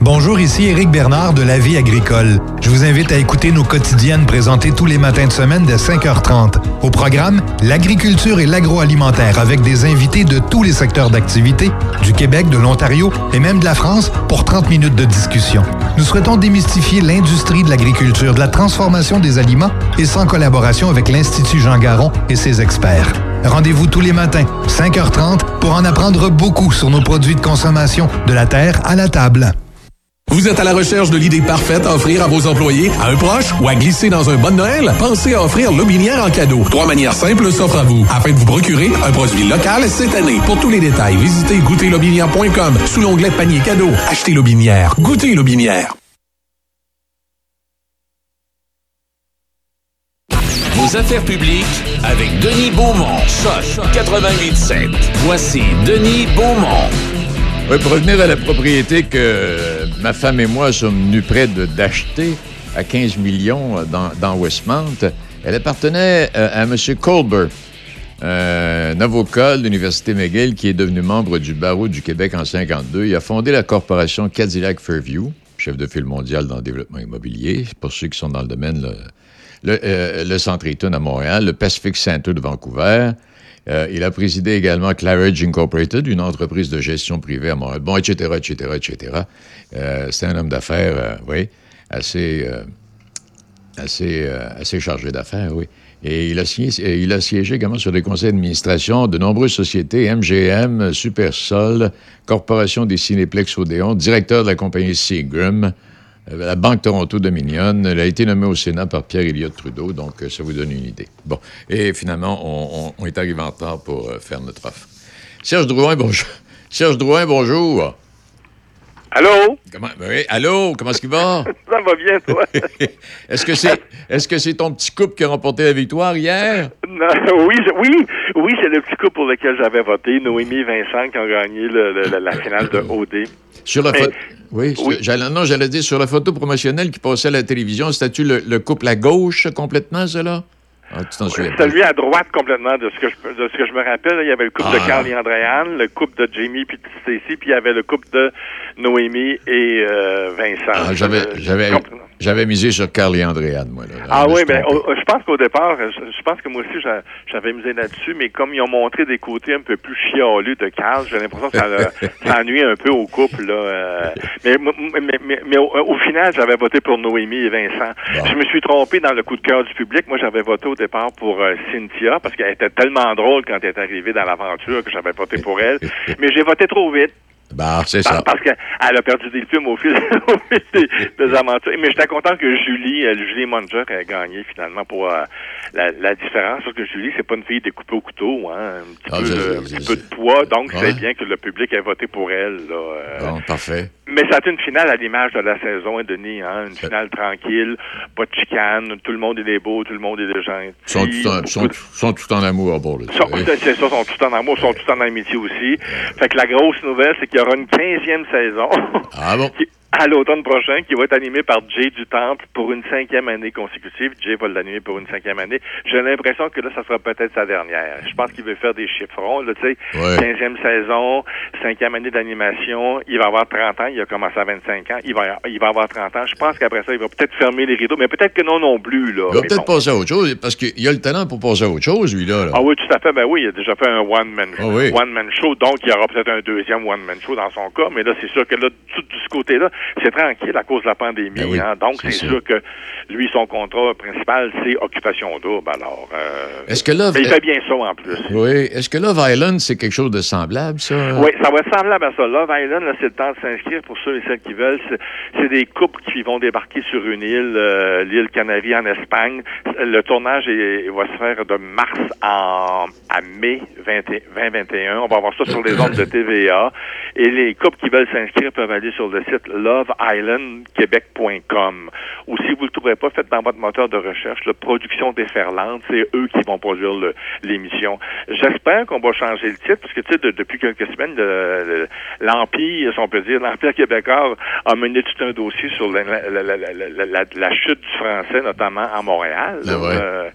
Bonjour, ici Éric Bernard de La Vie agricole. Je vous invite à écouter nos quotidiennes présentées tous les matins de semaine dès 5h30. Au programme, l'agriculture et l'agroalimentaire avec des invités de tous les secteurs d'activité, du Québec, de l'Ontario et même de la France pour 30 minutes de discussion. Nous souhaitons démystifier l'industrie de l'agriculture, de la transformation des aliments et sans collaboration avec l'Institut Jean Garon et ses experts. Rendez-vous tous les matins, 5h30, pour en apprendre beaucoup sur nos produits de consommation, de la terre à la table. Vous êtes à la recherche de l'idée parfaite à offrir à vos employés, à un proche ou à glisser dans un bon Noël? Pensez à offrir Lobinière en cadeau. Trois manières simples s'offrent à vous afin de vous procurer un produit local cette année. Pour tous les détails, visitez goûterlobinière.com sous l'onglet panier cadeau. Achetez Lobinière. Goûtez Lobinière. Vos affaires publiques avec Denis Beaumont. Choc 88.7. Voici Denis Beaumont. Oui, pour revenir à la propriété que ma femme et moi sommes venus près d'acheter à 15 millions dans, dans Westmount, elle appartenait euh, à M. Colbert, euh, un avocat de l'Université McGill qui est devenu membre du barreau du Québec en 52. Il a fondé la corporation Cadillac Fairview, chef de file mondial dans le développement immobilier. Pour ceux qui sont dans le domaine, le, le, euh, le Centre Eaton à Montréal, le Pacific Center de Vancouver. Euh, il a présidé également Claridge Incorporated, une entreprise de gestion privée à Montréal. Bon, etc., etc., etc. C'est un homme d'affaires, euh, oui, assez, euh, assez, assez chargé d'affaires, oui. Et il a, euh, il a siégé également sur les conseils d'administration de nombreuses sociétés, MGM, Supersol, Corporation des Cinéplex Odéon, directeur de la compagnie Seagram, la Banque Toronto Dominion. Elle a été nommée au Sénat par Pierre Elliott Trudeau, donc euh, ça vous donne une idée. Bon, et finalement, on est arrivé en retard pour euh, faire notre offre. Serge Drouin, bonjour. Serge Drouin, bonjour. Allô? Comment, oui, allô, comment est-ce qu'il va? Ça va bien, toi? Est-ce que c'est est-ce que c'est ton petit couple qui a remporté la victoire hier? Non, oui, oui, oui, c'est le petit coup pour lequel j'avais voté, Noémie et Vincent, qui ont gagné le- le- la, finale de OD. Sur la photo. Oui, j'allais- non, j'allais dire sur la photo promotionnelle qui passait à la télévision, c'était-tu le, le couple à gauche complètement, cela? Ah. Celui à droite complètement de ce que je, de ce que je me rappelle. il y avait le couple Ah. de Carl et Andréane, le couple de Jamie puis de Stacy, puis il y avait le couple de Noémie et euh, Vincent. Ah, j'avais, Euh, j'avais, j'avais misé sur Carl et Andréane, moi. Là. Ah oui, trompé. au- je pense qu'au départ, je, pense que moi aussi j'a- j'avais misé là-dessus, mais comme ils ont montré des côtés un peu plus chialus de Carl, j'ai l'impression que ça, ça ennuie un peu au couple. Là, euh. mais, mais, mais, mais- au, au final, j'avais voté pour Noémie et Vincent. Je me suis trompé dans le coup de cœur du public. Moi, j'avais voté au départ pour euh, Cynthia, parce qu'elle était tellement drôle quand elle est arrivée dans l'aventure que j'avais voté pour elle. mais j'ai voté trop vite. Bah, c'est ça. Parce qu'elle a perdu des films au fil, au fil des, des aventures. Mais j'étais content que Julie, euh, Julie Munger ait gagné finalement pour euh, la, la différence. Parce que Julie, c'est pas une fille découpée au couteau, hein, un petit, Ah, peu, de, un je- petit peu de poids. Donc, Ouais. c'est bien que le public ait voté pour elle. Là, euh. Bon, parfait. Mais ça a été une finale à l'image de la saison, hein, Denis. Hein, une finale tranquille, pas de chicane, tout le monde est des beaux, tout le monde est des gens. Ils sont, tout en, sont, sont tout en amour Sont, c'est c'est ça, sont tout en amour, sont tout en amitié aussi. Fait que la grosse nouvelle, c'est qu'il y aura une 15e saison. Ah bon? qui- à l'automne prochain, qui va être animée par Jay du Temple pour une cinquième année consécutive. Jay va l'animer pour une cinquième année. J'ai l'impression que là, ça sera peut-être sa dernière. Je pense qu'il veut faire des chiffrons, là, tu sais. Ouais. 15e saison, cinquième année d'animation. Il va avoir 30 ans. Il a commencé à 25 ans. Il va, il va avoir 30 ans. Je pense qu'après ça, il va peut-être fermer les rideaux, mais peut-être que non non plus, là. Il va peut-être bon. passer à autre chose, parce qu'il a le talent pour passer à autre chose, lui-là. là. Ah oui, tout à fait. Ben oui, il a déjà fait un one-man Ah oui. one man show, donc il y aura peut-être un deuxième one-man show dans son cas. Mais là, c'est sûr que là, tout de ce côté-là, c'est tranquille à cause de la pandémie. Ben oui, hein. donc, c'est sûr. sûr que lui, son contrat principal, c'est occupation double. Alors, euh, Est-ce que mais il fait bien ça en plus. Oui. Est-ce que Love Island, c'est quelque chose de semblable, ça? Oui, ça va être semblable à ça. Love Island, là, c'est le temps de s'inscrire pour ceux et celles qui veulent. C'est- des couples qui vont débarquer sur une île, euh, l'île Canarie en Espagne. Le tournage est- va se faire de mars en, à mai 20 2021. On va avoir ça sur les ondes de TVA. Et les couples qui veulent s'inscrire peuvent aller sur le site loveislandquebec.com. Ou si vous le trouverez pas, faites dans votre moteur de recherche le Production déferlante. C'est eux qui vont produire l'émission. J'espère qu'on va changer le titre, parce que tu sais, de- depuis quelques semaines, le- le- l'Empire, si on peut dire, l'Empire québécois a mené tout un dossier sur la, chute du français, notamment à Montréal. Ah ouais. Euh,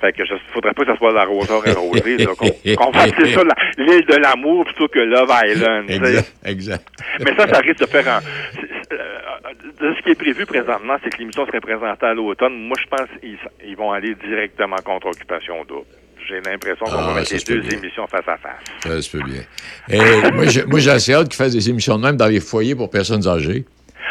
fait que je faudrait pas que ça soit l'arroseur arrosé, là, qu'on fasse ça la- l'île de l'amour plutôt que Love Island. Exact, exact. Mais ça, ça risque de faire un, c'est- de ce qui est prévu présentement, c'est que l'émission serait présentée à l'automne. Moi, je pense qu'ils ils vont aller directement contre Occupation Double. J'ai l'impression qu'on Ah, va mettre les deux bien. émissions face à face. Ça se peut bien. Et moi, j'ai- assez hâte qu'ils fassent des émissions de même dans les foyers pour personnes âgées.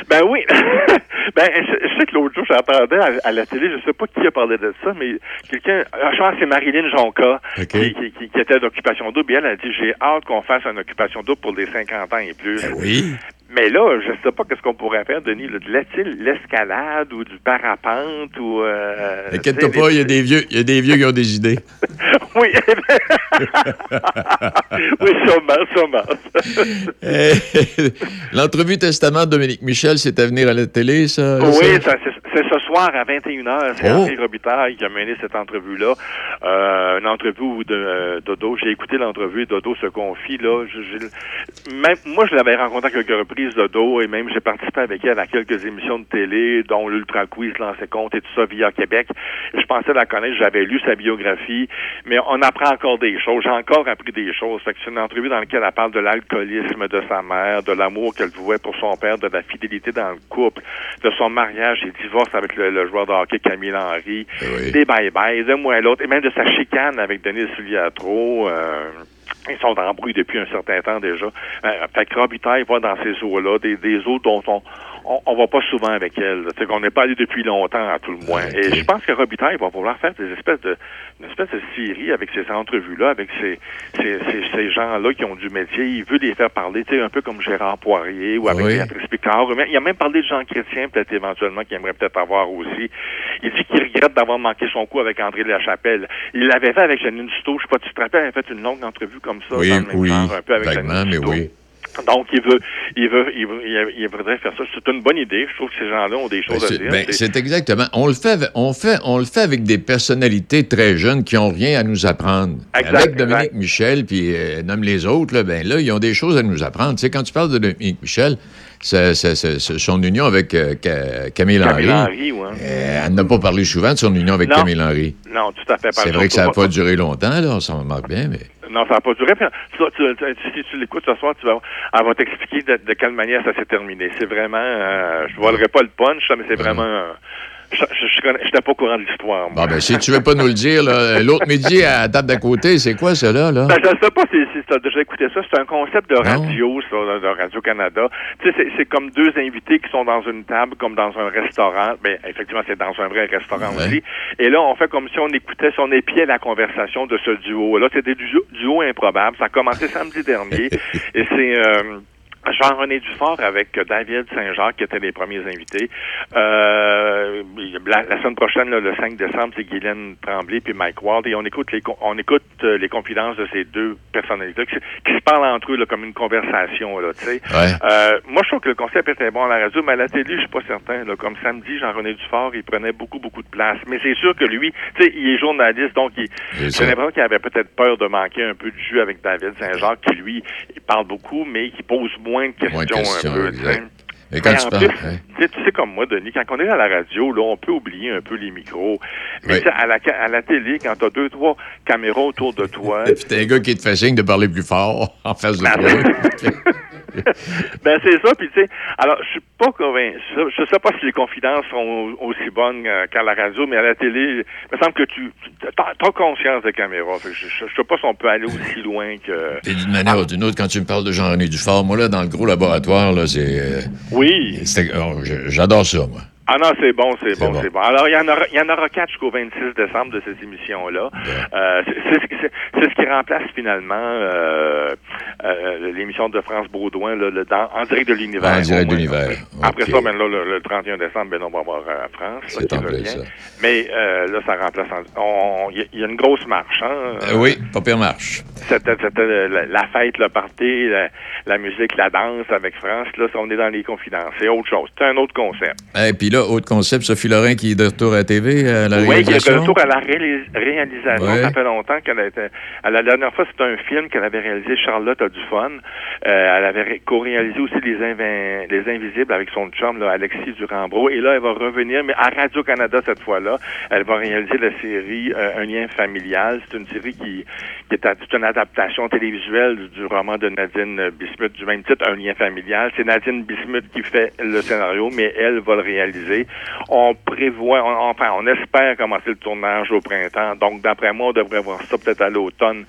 Ben oui. ben, je, je sais que l'autre jour, j'entendais à, à la télé, je sais pas qui a parlé de ça, mais quelqu'un, ah, je pense que c'est Marilyn Jonca, qui était d'occupation double, et elle a dit, j'ai hâte qu'on fasse une occupation double pour les 50 ans et plus. Ben Oui. Mais là, je sais pas qu'est-ce qu'on pourrait faire, Denis, là, de l'escalade ou du parapente ou... Euh, sais, pas, il y, a des vieux, il y a des vieux qui ont des idées. Oui, oui, sûrement, sûrement. Eh, L'entrevue Testament de Dominique Michel, c'est à venir à la télé, ça? Oui, ça? c'est ce soir à 21h. C'est Oh. Henri Robitaille qui a mené cette entrevue-là. Euh, une entrevue où de, euh, Dodo, j'ai écouté l'entrevue et Dodo se confie. Là, Je- je- même, moi, je l'avais rencontré à quelques reprises, Dodo, et même j'ai participé avec elle à quelques émissions de télé, dont l'Ultra Quiz, Lancé compte et tout ça via Québec. Je pensais la connaître, j'avais lu sa biographie, mais on apprend encore des choses. J'ai encore appris des choses. Fait que c'est une entrevue dans laquelle elle parle de l'alcoolisme de sa mère, de l'amour qu'elle vouait pour son père, de la fidélité dans le couple, de son mariage et divorce avec le, le joueur de hockey Camille Henry, des bye-bye, d'un mois à l'autre, et même de sa chicane avec Denis Suliatro. Euh, ils sont en bruit depuis un certain temps déjà. Euh, fait que Robitaille va dans ces eaux-là, des, des eaux dont on, on, on va pas souvent avec elle. Sais, qu'on n'est pas allé depuis longtemps, à tout le moins. Et je pense que Robitaille va vouloir faire des espèces de, une espèce de série avec ces entrevues-là, avec ces, ces, ces, ces gens-là qui ont du métier. Il veut les faire parler, tu sais, un peu comme Gérard Poirier ou avec Oui. Béatrice Picard. Il a même parlé de Jean Chrétien, peut-être éventuellement, qu'il aimerait peut-être avoir aussi. Il dit qu'il regrette d'avoir manqué son coup avec André Lachapelle. Il l'avait fait avec Janine Souto. Je sais pas, tu te rappelles, il avait fait une longue entrevue comme ça. Oui, dans le même oui, genre, un peu avec Janine mais Souto. oui. Donc, il veut, il veut, il veut, il, voudrait faire ça. C'est une bonne idée. Je trouve que ces gens-là ont des Ben, choses à c'est dire. ben, C'est- exactement. On le fait, avec- on fait, on le fait avec des personnalités très jeunes qui ont rien à nous apprendre. Exact, avec Dominique exact. Michel, puis euh, nomme les autres, là, ben là, ils ont des choses à nous apprendre. Tu sais, quand tu parles de Dominique Michel, ça- son union avec euh, Ca- Camille Camille Henry, Henry, ouais. euh, elle n'a pas parlé souvent de son union avec Non. Camille Henry. Non, tout à fait. C'est vrai que ça n'a pas duré longtemps, là, on s'en remarque bien, mais. Non, ça n'a pas duré. Puis, tu- tu- tu- si tu l'écoutes ce soir, tu vas, elle va t'expliquer de, de quelle manière ça s'est terminé. C'est vraiment, euh, je ne volerai pas le punch, mais c'est vraiment, je n'étais pas au courant de l'histoire. Bon, ben, si tu veux pas nous le dire, là, l'autre midi à la table d'à côté, c'est quoi, ça, là? là? Ben, je ne sais pas si, si tu as déjà écouté ça. C'est un concept de radio, ça, de Radio-Canada. Tu sais, c'est- comme deux invités qui sont dans une table, comme dans un restaurant. Ben, effectivement, c'est dans un vrai restaurant Ouais. aussi. Et là, on fait comme si on écoutait, si on épiait la conversation de ce duo-là. C'est des duos duos improbables. Ça a commencé samedi dernier. et c'est... euh, Jean-René Dufort avec David Saint-Jacques qui étaient les premiers invités. Euh, la, la semaine prochaine, là, le 5 décembre, c'est Guylaine Tremblay puis Mike Ward et on écoute les on écoute euh, les confidences de ces deux personnalités qui, se- qui se parlent entre eux là, comme une conversation là, tu sais. Ouais. Euh, moi, je trouve que le concept était bon à la radio, mais à la télé, je suis pas certain. Là. Comme samedi, Jean-René Dufort, il prenait beaucoup, beaucoup de place. Mais c'est sûr que lui, tu sais, il est journaliste, donc il, j'ai l'impression qu'il avait peut-être peur de manquer un peu de jus avec David Saint-Jacques, qui lui, il parle beaucoup, mais qui pose moins de questions, Moins de questions, un peu. exact. Mais quand tu parles. plus, hein, tu sais, comme moi, Denis, quand on est à la radio, là, on peut oublier un peu les micros. Mais Oui. à la, à la télé, quand t'as deux, trois caméras autour de toi, Puis t'as un gars qui te fait signe de parler plus fort en face de toi. ben c'est ça. Puis tu sais, alors je suis pas convaincu. Je sais pas si les confidences sont aussi bonnes euh, qu'à la radio, mais à la télé, il me semble que tu as conscience des caméras. Fait que je, je sais pas si on peut aller aussi loin que. Puis d'une manière ou d'une autre, quand tu me parles de Jean-René Dufort, moi, là, dans le gros laboratoire, là, c'est. euh, Oui. oh, J'adore ça, moi. Ah non, c'est bon, c'est bon, bon. c'est bon. Alors, il y en aura, il y en aura quatre jusqu'au 26 décembre de cette émission-là. Euh, c'est- ce qui remplace finalement euh, euh, l'émission de France Baudouin là, le- dans, en direct de l'univers. En direct de l'univers. Après ça, ben, là, le, le 31 décembre, ben, on va avoir euh, France. là, C'est ça. Mais euh, là, ça remplace. Il y, a- il y a une grosse marche. Hein? Oui, pas pire marche. C'était la, la fête, le party, la, la musique, la danse avec France. Là, on est dans les confidences. C'est autre chose. C'est un autre concept. Et puis là, là, autre concept, Sophie Lorrain qui est de retour à la TV, à la Oui, qui est de retour à la réalis- réalisation. Ouais. Ça fait longtemps qu'elle était. à La dernière fois, c'était un film qu'elle avait réalisé, Charlotte a du fun. Euh, elle avait ré- co-réalisé aussi Les, Invi- Les Invisibles avec son chum, là, Alexis Durambro. Et là, elle va revenir, mais à Radio-Canada cette fois-là. Elle va réaliser la série euh, Un lien familial. C'est une série qui, qui est, c'est une adaptation télévisuelle du, du roman de Nadine Bismuth du même titre, Un lien familial. C'est Nadine Bismuth qui fait le scénario, mais elle va le réaliser. On prévoit, on, enfin, on espère commencer le tournage au printemps. Donc, d'après moi, on devrait voir ça peut-être à l'automne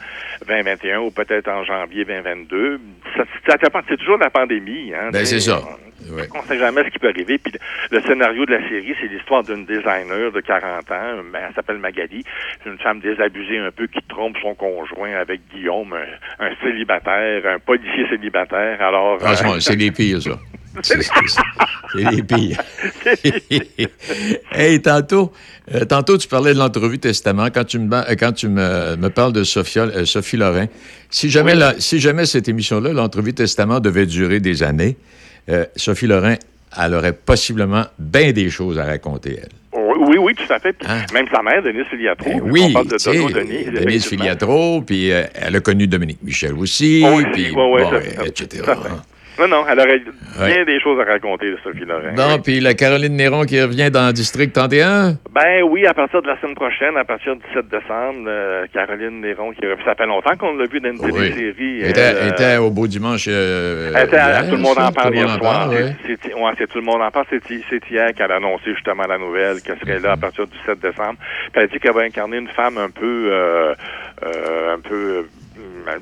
2021 ou peut-être en janvier 2022. Ça, ça dépend. C'est toujours la pandémie. Hein, Ben, c'est ça. On ne sait jamais ce qui peut arriver. Puis le scénario de la série, c'est l'histoire d'une designer de 40 ans. Elle s'appelle Magali. C'est une femme désabusée un peu qui trompe son conjoint avec Guillaume, un, un célibataire, un policier célibataire. Alors, Franchement, euh, c'est les pires, ça. C'est les pires. hey, tantôt, euh, tantôt, tu parlais de l'entrevue Testament. Quand tu me, euh, quand tu me, me parles de Sophia, euh, Sophie Lorrain, si jamais, la- si jamais cette émission-là, l'entrevue Testament, devait durer des années, euh, Sophie Lorrain, elle aurait possiblement bien des choses à raconter, elle. Oui, oui, tout à fait. Puis Même sa mère, Denise Filiatro. Hein? Ben oui, on parle de Denis. Denise. Filiatro, puis elle a connu Dominique Michel aussi, puis oui, oui, bon, etc. Non, non, elle aurait Ouais. bien des choses à raconter, Sophie Lorrain. Bon, puis la Caroline Néron qui revient dans District 31. Ben oui, à partir de la semaine prochaine, à partir du 7 décembre, euh, Caroline Néron, qui ça fait longtemps qu'on l'a vu dans une Oui. télésérie. Elle était, euh, était au beau dimanche. euh, elle était à- hier, tout le monde en parle le hier soir. C'est- tout le monde en parle. C'est hier qu'elle a annoncé justement la nouvelle qu'elle serait là à partir du 7 décembre. Puis elle dit qu'elle va incarner une femme un peu, euh, euh, un peu.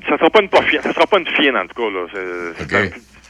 ça sera pas une pas ça sera pas une fine en tout cas là.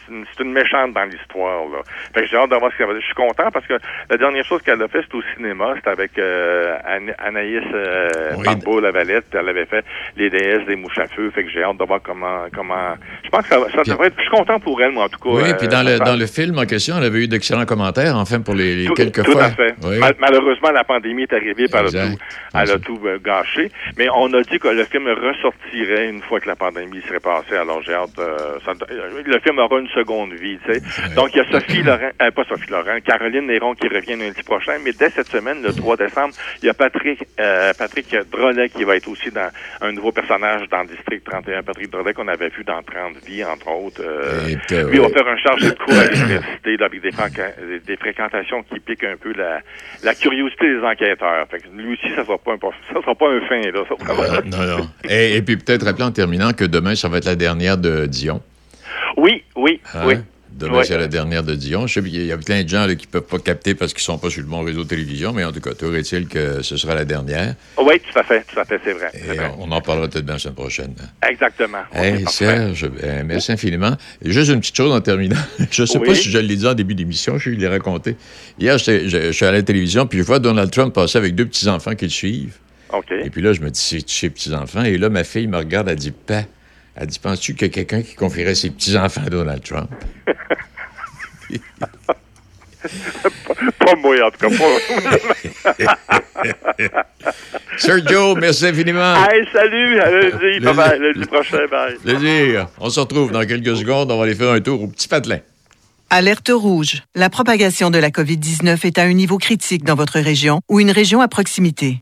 C'est- c'est un- c'est une- méchante dans l'histoire. là. Fait que j'ai hâte de voir ce qu'elle va dire. Je suis content parce que la dernière chose qu'elle a fait, c'était au cinéma. C'était avec euh, Ana- Anaïs euh, Barbeau-Lavalette. Elle avait fait Les déesses des mouches à feu. Fait que j'ai hâte de voir comment... comment... Je pense que ça, ça devrait être... Je suis content pour elle, moi, en tout cas. Oui, euh, puis dans le, dans le film en question, elle avait eu d'excellents commentaires, enfin, pour les, les tout, quelques tout fois. à fait. Oui. Mal- malheureusement, la pandémie est arrivée, puis elle a tout, elle a tout euh, gâché. Mais on a dit que le film ressortirait une fois que la pandémie serait passée. Alors j'ai hâte. ça- euh, le film aura une seconde vie, tu sais. Donc il y a Sophie Laurent, euh, pas Sophie Laurent, Caroline Néron qui revient lundi prochain. Mais dès cette semaine, le 3 décembre, il y a Patrick, euh, Patrick Drolet qui va être aussi dans un nouveau personnage dans District 31. Patrick Drolet qu'on avait vu dans 30 vies, entre autres. Euh, lui, il va faire un chargé de cours à l'université avec des, fréquen- des fréquentations qui piquent un peu la, la curiosité des enquêteurs. Fait que lui aussi, ça sera pas un, ça sera pas un fin. Là, Ça non, non. Et, et puis peut-être rappeler en terminant que demain, ça va être la dernière de Dion. Oui, oui, Hein? oui. Demain, Ouais. c'est la dernière de Dion. Je sais qu'il y a plein de gens là, qui ne peuvent pas capter parce qu'ils ne sont pas sur le bon réseau de télévision, mais en tout cas, toujours est-il que ce sera la dernière. Oui, tout à fait, tout à fait, c'est vrai. c'est Et vrai. on en parlera peut-être bien la semaine prochaine. Exactement. Hey. Serge, euh, merci infiniment. Et juste une petite chose en terminant. Je ne sais Oui. pas si je l'ai dit en début d'émission, je vais les raconter. Hier, j'étais- je, je suis à la télévision, puis je vois Donald Trump passer avec deux petits-enfants qui le suivent. Et puis là, je me dis, c'est ses petits-enfants? Et là, ma fille me regarde, elle dit, Pa, elle dit, penses-tu qu'il y a quelqu'un qui confierait ses petits-enfants à Donald Trump? pas moi, en tout cas. Pas... Sergio, merci infiniment. hey, salut, à lundi, bye bye, lundi prochain, bye. Plaisir. On se retrouve dans quelques secondes. On va aller faire un tour au petit patelin. Alerte rouge. La propagation de la COVID-19 est à un niveau critique dans votre région ou une région à proximité.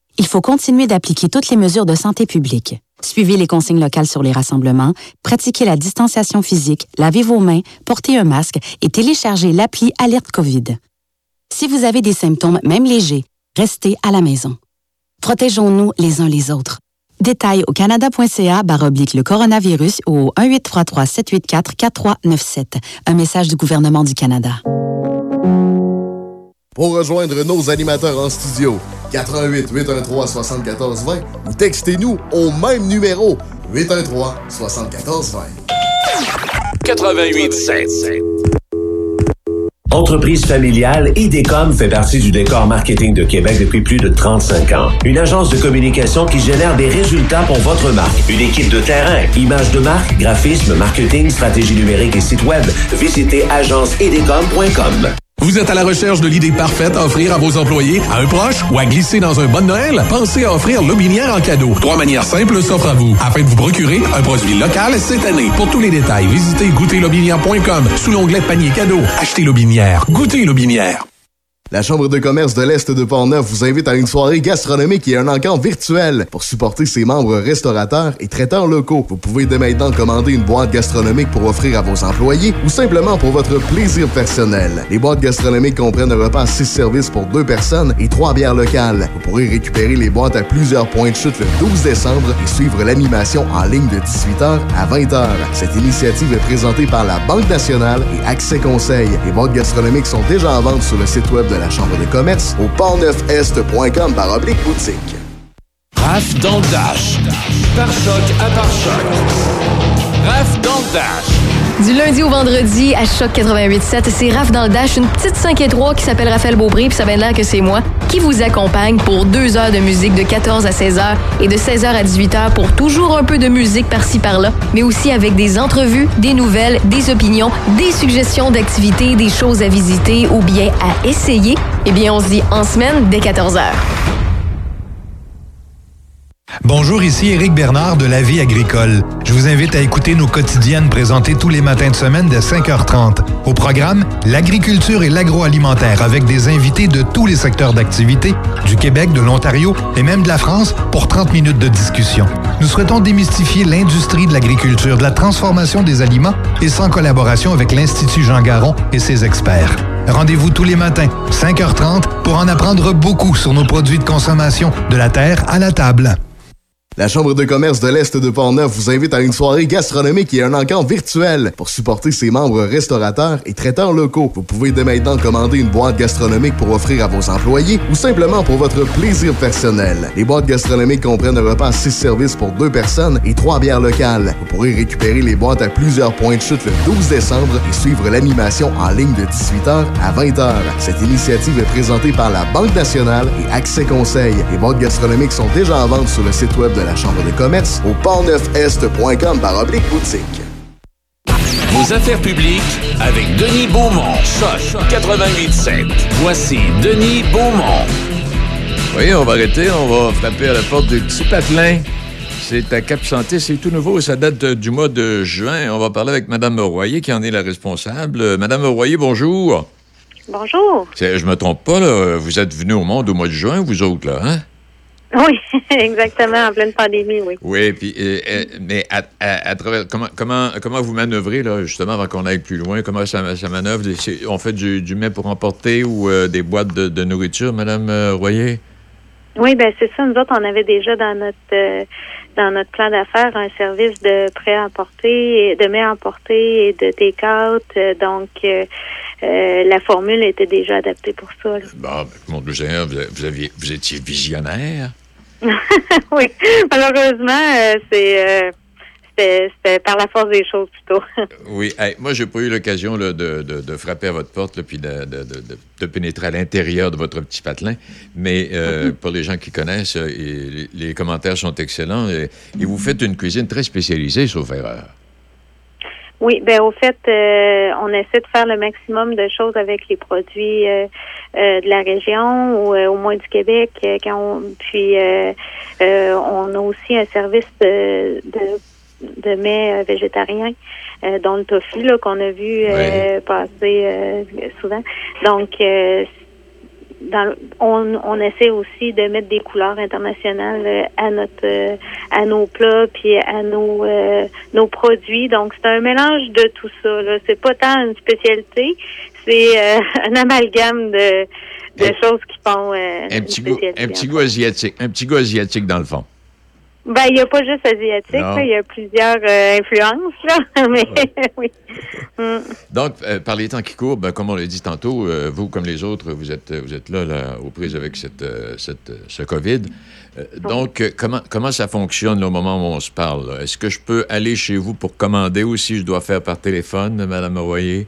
Il faut continuer d'appliquer toutes les mesures de santé publique. Suivez les consignes locales sur les rassemblements, pratiquez la distanciation physique, lavez vos mains, portez un masque et téléchargez l'appli Alerte COVID. Si vous avez des symptômes, même légers, restez à la maison. Protégeons-nous les uns les autres. Détails au canada.ca oblique le coronavirus au 1833 784 4397. Un message du gouvernement du Canada. Pour rejoindre nos animateurs en studio, 88 813 74 20 ou textez-nous au même numéro 813 74 20. 88 7. Entreprise familiale, IDECOM fait partie du décor marketing de Québec depuis plus de 35 ans. Une agence de communication qui génère des résultats pour votre marque. Une équipe de terrain, images de marque, graphisme, marketing, stratégie numérique et site web. Visitez agenceidecom.com. Vous êtes à la recherche de l'idée parfaite à offrir à vos employés, à un proche ou à glisser dans un bon Noël? Pensez à offrir Lobinière en cadeau. Trois manières simples s'offrent à vous afin de vous procurer un produit local cette année. Pour tous les détails, visitez goûterlobinière.com sous l'onglet panier cadeau. Achetez Lobinière. Goûtez Lobinière. La Chambre de commerce de l'Est de Portneuf vous invite à une soirée gastronomique et un encamp virtuel pour supporter ses membres restaurateurs et traiteurs locaux. Vous pouvez dès maintenant commander une boîte gastronomique pour offrir à vos employés ou simplement pour votre plaisir personnel. Les boîtes gastronomiques comprennent un repas à 6 services pour deux personnes et trois bières locales. Vous pourrez récupérer les boîtes à plusieurs points de chute le 12 décembre et suivre l'animation en ligne de 18h à 20h. Cette initiative est présentée par la Banque nationale et Accès Conseil. Les boîtes gastronomiques sont déjà en vente sur le site web de la Chambre de commerce au portneufest.com par oblique boutique. Raph dans le Dash. Par choc à par choc. Raph dans le Dash. Du lundi au vendredi à Choc 88.7, c'est Raph dans le Dash, une petite 5 et 3 qui s'appelle Raphaël Beaupré, puis ça va l'air que c'est moi, qui vous accompagne pour deux heures de musique de 14 à 16 heures et de 16 heures à 18 heures pour toujours un peu de musique par-ci par-là, mais aussi avec des entrevues, des nouvelles, des opinions, des suggestions d'activités, des choses à visiter ou bien à essayer. Eh bien, on se dit en semaine dès 14 heures. Bonjour, ici Éric Bernard de La Vie agricole. Je vous invite à écouter nos quotidiennes présentées tous les matins de semaine dès 5h30. Au programme, l'agriculture et l'agroalimentaire avec des invités de tous les secteurs d'activité, du Québec, de l'Ontario et même de la France pour 30 minutes de discussion. Nous souhaitons démystifier l'industrie de l'agriculture, de la transformation des aliments et sans collaboration avec l'Institut Jean Garon et ses experts. Rendez-vous tous les matins, 5h30, pour en apprendre beaucoup sur nos produits de consommation, de la terre à la table. La Chambre de commerce de l'Est de Portneuf vous invite à une soirée gastronomique et un encamp virtuel pour supporter ses membres restaurateurs et traiteurs locaux. Vous pouvez dès maintenant commander une boîte gastronomique pour offrir à vos employés ou simplement pour votre plaisir personnel. Les boîtes gastronomiques comprennent un repas à 6 services pour deux personnes et trois bières locales. Vous pourrez récupérer les boîtes à plusieurs points de chute le 12 décembre et suivre l'animation en ligne de 18h à 20h. Cette initiative est présentée par la Banque nationale et Accès Conseil. Les boîtes gastronomiques sont déjà en vente sur le site web de la Chambre de commerce au portneufest.com par oblique boutique. Vos affaires publiques avec Denis Beaumont. Choc 88.7. Voici Denis Beaumont. Oui, on va arrêter, on va frapper à la porte du petit patelin. C'est à Cap Santé, c'est tout nouveau, ça date de- du mois de juin. On va parler avec Mme Royer, qui en est la responsable. Euh, Madame Royer, bonjour. Bonjour. Je me trompe pas, là. Vous êtes venu au monde au mois de juin, vous autres, là, hein? Oui, exactement, en pleine pandémie, oui. Oui, puis, euh, euh, mais à, à- à travers, comment, comment, comment vous manœuvrez, là, justement, avant qu'on aille plus loin? Comment ça, ça manœuvre? On fait du, du mets pour emporter ou euh, des boîtes de, de nourriture, Madame euh, Royer? Oui, ben c'est ça. Nous autres, on avait déjà dans notre euh, dans notre plan d'affaires un service de prêt à emporter, de mets à emporter et de take-out. Donc, euh, la formule était déjà adaptée pour ça. là. Bon, mon vous, vous, aviez, vous étiez visionnaire? oui, malheureusement, euh, c'est euh, c'était par la force des choses plutôt. Oui, hey, moi, j'ai pas eu l'occasion de, de- de frapper à votre porte là, puis de, de- de- de- de pénétrer à l'intérieur de votre petit patelin. Mais euh, pour les gens qui connaissent, euh, et les, les commentaires sont excellents. Et, et vous faites une cuisine très spécialisée, sauf erreur. Oui, ben au fait, euh, on essaie de faire le maximum de choses avec les produits euh, euh, de la région ou euh, au moins du Québec. euh, quand on, puis euh, euh, on a aussi un service de, de, de mets végétariens, euh, dont le tofu là qu'on a vu euh, passer euh, souvent. Donc euh, dans on, on essaie aussi de mettre des couleurs internationales euh, à notre euh, à nos plats puis à nos euh, nos produits. Donc c'est un mélange de tout ça. Là. C'est pas tant une spécialité, c'est euh, un amalgame de, de choses qui font euh, Un petit, goût, un petit goût asiatique. Un petit goût asiatique, dans le fond. Ben il y a pas juste asiatique, il y a plusieurs euh, influences là, mais oui. Mm. Donc, euh, par les temps qui courent, ben, comme on l'a dit tantôt, euh, vous, comme les autres, vous êtes, vous êtes là, là aux prises avec cette, cette, ce COVID. Donc, comment, comment ça fonctionne là, au moment où on se parle? Est-ce que je peux aller chez vous pour commander ou si je dois faire par téléphone, Madame Royer?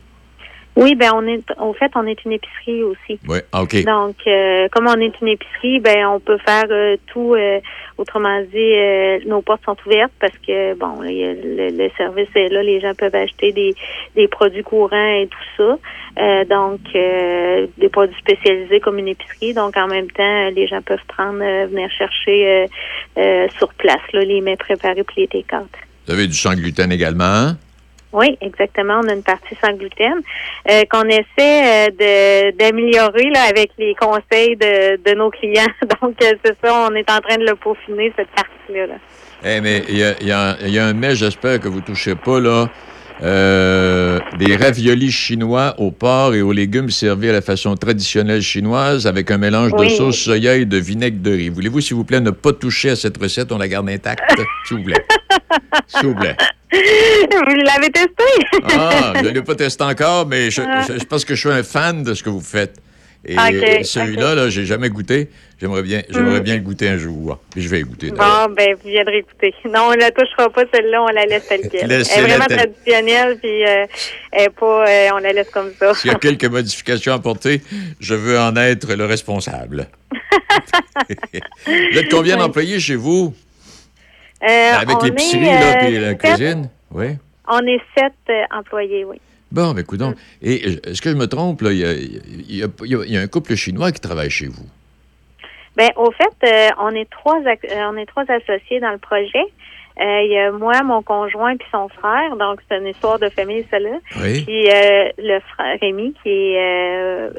Oui, ben on est, au fait, on est une épicerie aussi. Oui, OK. Donc, euh, comme on est une épicerie, ben on peut faire euh, tout. euh, autrement dit, euh, nos portes sont ouvertes parce que bon, le, le service est là, les gens peuvent acheter des, des produits courants et tout ça. Euh, donc, euh, des produits spécialisés comme une épicerie. Donc, en même temps, les gens peuvent prendre, venir chercher euh, euh, sur place là, les mets préparés pour les take-out. Vous avez du sans gluten également? Oui, exactement. On a une partie sans gluten euh, qu'on essaie euh, de d'améliorer là avec les conseils de, de nos clients. Donc euh, c'est ça, on est en train de le peaufiner cette partie-là. là. Eh, mais il y a, il y a un- il y a un mets, j'espère que vous ne touchez pas, là. Des raviolis chinois au porc et aux légumes servis à la façon traditionnelle chinoise avec un mélange de sauce soya et de vinaigre de riz. Voulez-vous, s'il vous plaît, ne pas toucher à cette recette? On la garde intacte, s'il vous plaît. S'il vous plaît. Vous l'avez testé? Ah, je ne l'ai pas testé encore, mais je, Ah. je- je pense que je suis un fan de ce que vous faites. Et celui-là, là, j'ai jamais goûté. J'aimerais bien, j'aimerais bien le goûter un jour. Puis je vais goûter. Bon, ben vous viendrez écouter. Non, on la touchera pas celle-là, on la laisse telle quelle. Elle est vraiment telle- traditionnelle, puis euh, elle est pas, euh, on la laisse comme ça. S'il y a quelques modifications à apporter, je veux en être le responsable. vous êtes combien d'employés chez vous? Euh, Avec on l'épicerie, là, euh, puis la sept- cuisine? Oui. On est sept euh, employés, oui. Bon, mais coudonc. Et euh, est-ce que je me trompe, là? Il y a, il y a- il y a- il y a un couple chinois qui travaille chez vous. Ben, au fait, euh, on est trois, euh, on est trois associés dans le projet. Euh, Il y a moi, mon conjoint puis son frère, donc c'est une histoire de famille, celle-là. Oui. Puis euh, le frère Rémi, qui est euh,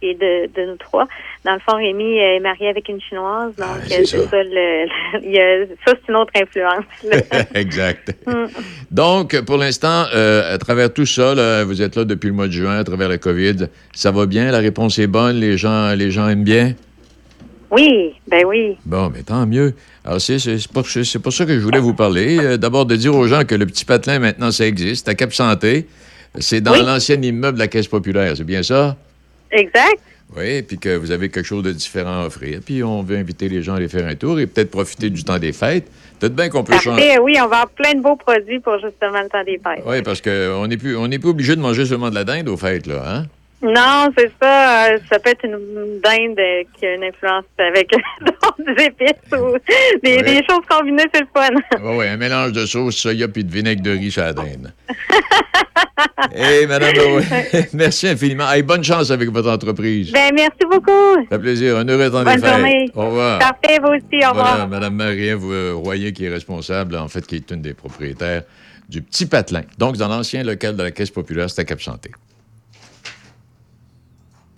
qui est de, de nous trois. Dans le fond, Rémi est marié avec une chinoise, donc c'est euh, c'est ça. ça. le, le- il y a- ça c'est une autre influence. exact. Mm. Donc, pour l'instant, euh, à travers tout ça, là, vous êtes là depuis le mois de juin, à travers la COVID. Ça va bien? La réponse est bonne? Les gens, les gens aiment bien? Oui, ben oui. Bon, mais tant mieux. Alors, c'est c'est- pour, c'est pour ça que je voulais vous parler. Euh, D'abord, de dire aux gens que le petit patelin, maintenant, ça existe, à Cap Santé. C'est dans Oui. l'ancien immeuble de la Caisse populaire, c'est bien ça? Exact. Oui, puis que vous avez quelque chose de différent à offrir. Puis on veut inviter les gens à aller faire un tour et peut-être profiter du temps des fêtes. Peut-être bien qu'on peut changer. Oui, on va avoir plein de beaux produits pour justement le temps des fêtes. Oui, parce qu'on n'est plus, on n'est plus obligé de manger seulement de la dinde aux fêtes, là, hein? Non, c'est ça. euh, ça peut être une dinde qui a une influence avec des épices ou des, Ouais. des choses combinées, c'est le fun. Oui, oui, un mélange de sauce soya puis de vinaigre de riz sur la dinde. Hé, Madame merci infiniment. Hey, bonne chance avec votre entreprise. Ben, merci beaucoup. Ça fait plaisir. Un heureux temps des Bonne fêtes. journée. Au revoir. Parfait, vous aussi. Au Voilà, revoir. Madame Marie-Ève euh, Royer, qui est responsable, en fait, qui est une des propriétaires du Petit Patelin. Donc, dans l'ancien local de la Caisse populaire, c'était Cap Santé.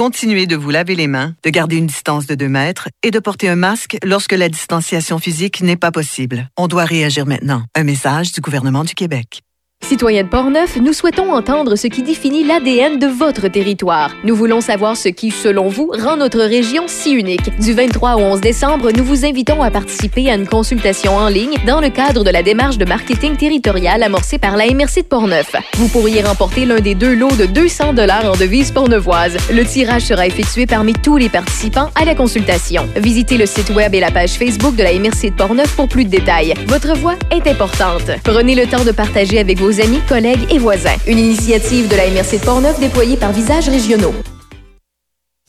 Continuez de vous laver les mains, de garder une distance de 2 mètres et de porter un masque lorsque la distanciation physique n'est pas possible. On doit réagir maintenant. Un message du gouvernement du Québec. Citoyens de Portneuf, nous souhaitons entendre ce qui définit l'ADN de votre territoire. Nous voulons savoir ce qui, selon vous, rend notre région si unique. Du 23 au 11 décembre, nous vous invitons à participer à une consultation en ligne dans le cadre de la démarche de marketing territorial amorcée par la MRC de Portneuf. Vous pourriez remporter l'un des deux lots de 200 dollars en devises portneuvoises. Le tirage sera effectué parmi tous les participants à la consultation. Visitez le site web et la page Facebook de la MRC de Portneuf pour plus de détails. Votre voix est importante. Prenez le temps de partager avec vos amis, collègues et voisins. Une initiative de la MRC de Portneuf déployée par Visages Régionaux.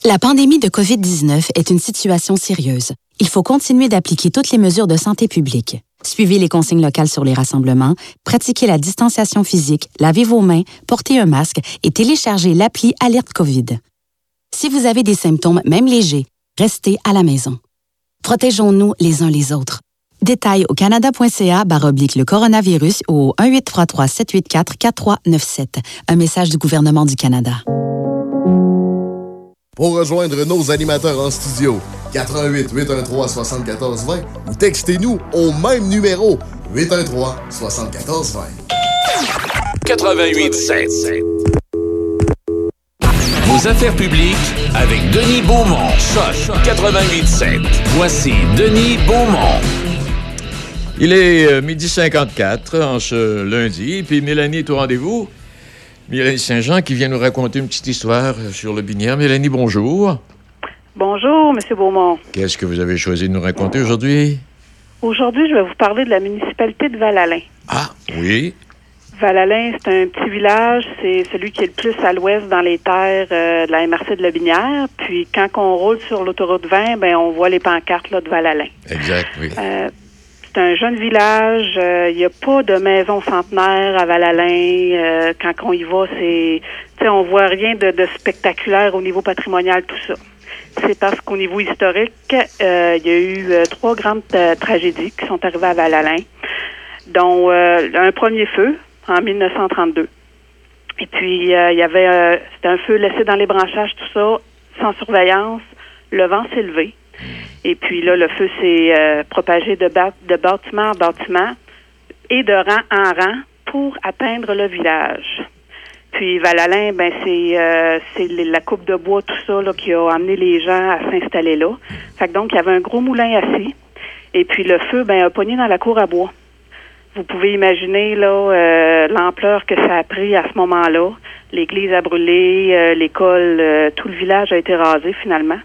La pandémie de COVID-19 est une situation sérieuse. Il faut continuer d'appliquer toutes les mesures de santé publique. Suivez les consignes locales sur les rassemblements, pratiquez la distanciation physique, lavez vos mains, portez un masque et téléchargez l'appli Alerte COVID. Si vous avez des symptômes, même légers, restez à la maison. Protégeons-nous les uns les autres. Détails au canada.ca oblique le coronavirus ou au 1-833-784-4397. Un message du gouvernement du Canada. Pour rejoindre nos animateurs en studio, 88 813 74 20 ou textez-nous au même numéro 813 74 20. 88.7. Vos affaires publiques avec Denis Beaumont. Choc 88.7. Voici Denis Beaumont. Il est euh, midi 54 en ce lundi, puis Mélanie est au rendez-vous. Mélanie Saint-Jean qui vient nous raconter une petite histoire euh, sur le binière. Mélanie, bonjour. Bonjour, M. Beaumont. Qu'est-ce que vous avez choisi de nous raconter aujourd'hui? Aujourd'hui, je vais vous parler de la municipalité de Val-Alain. Ah, oui. Val-Alain, c'est un petit village, c'est celui qui est le plus à l'ouest dans les terres euh, de la MRC de Lobinière. Puis quand on roule sur l'autoroute 20, ben on voit les pancartes là, de Val-Alain. Exact, oui. Euh, c'est un jeune village. euh, Il n'y a pas de maison centenaire à Val-Alain. Euh, quand on y va, c'est, on voit rien de, de spectaculaire au niveau patrimonial, tout ça. C'est parce qu'au niveau historique, euh, il y a eu euh, trois grandes euh, tragédies qui sont arrivées à Val-Alain, dont euh, un premier feu en 1932. Et puis, euh, il y avait, euh, c'était un feu laissé dans les branchages, tout ça, sans surveillance. Le vent s'est levé. Et puis là, le feu s'est euh, propagé de, bâtiment en bâtiment et de rang en rang pour atteindre le village. Puis Val-Alain, ben c'est euh, la coupe de bois, tout ça, là, qui a amené les gens à s'installer là. Fait que donc, il y avait un gros moulin assis. Et puis le feu, ben, a pogné dans la cour à bois. Vous pouvez imaginer là euh, l'ampleur que ça a pris à ce moment-là. L'église a brûlé, l'école, tout le village a été rasé finalement.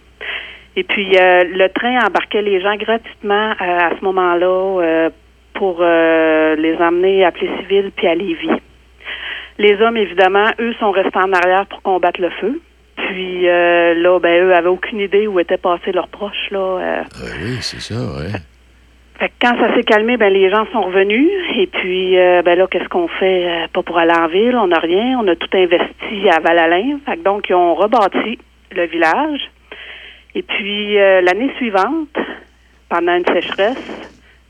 Et puis euh, le train embarquait les gens gratuitement euh, à ce moment-là euh, pour les emmener à Plessisville puis à Lévis. Les hommes, évidemment, eux sont restés en arrière pour combattre le feu. Puis euh, là, ben eux avaient aucune idée où étaient passés leurs proches là. euh, Ah oui, c'est ça, ouais. fait que quand ça s'est calmé, ben les gens sont revenus. Et puis, ben là, qu'est-ce qu'on fait? Pas pour aller en ville, on n'a rien. On a tout investi à Val-Alain. Fait que donc, ils ont rebâti le village. Et puis, euh, l'année suivante, pendant une sécheresse,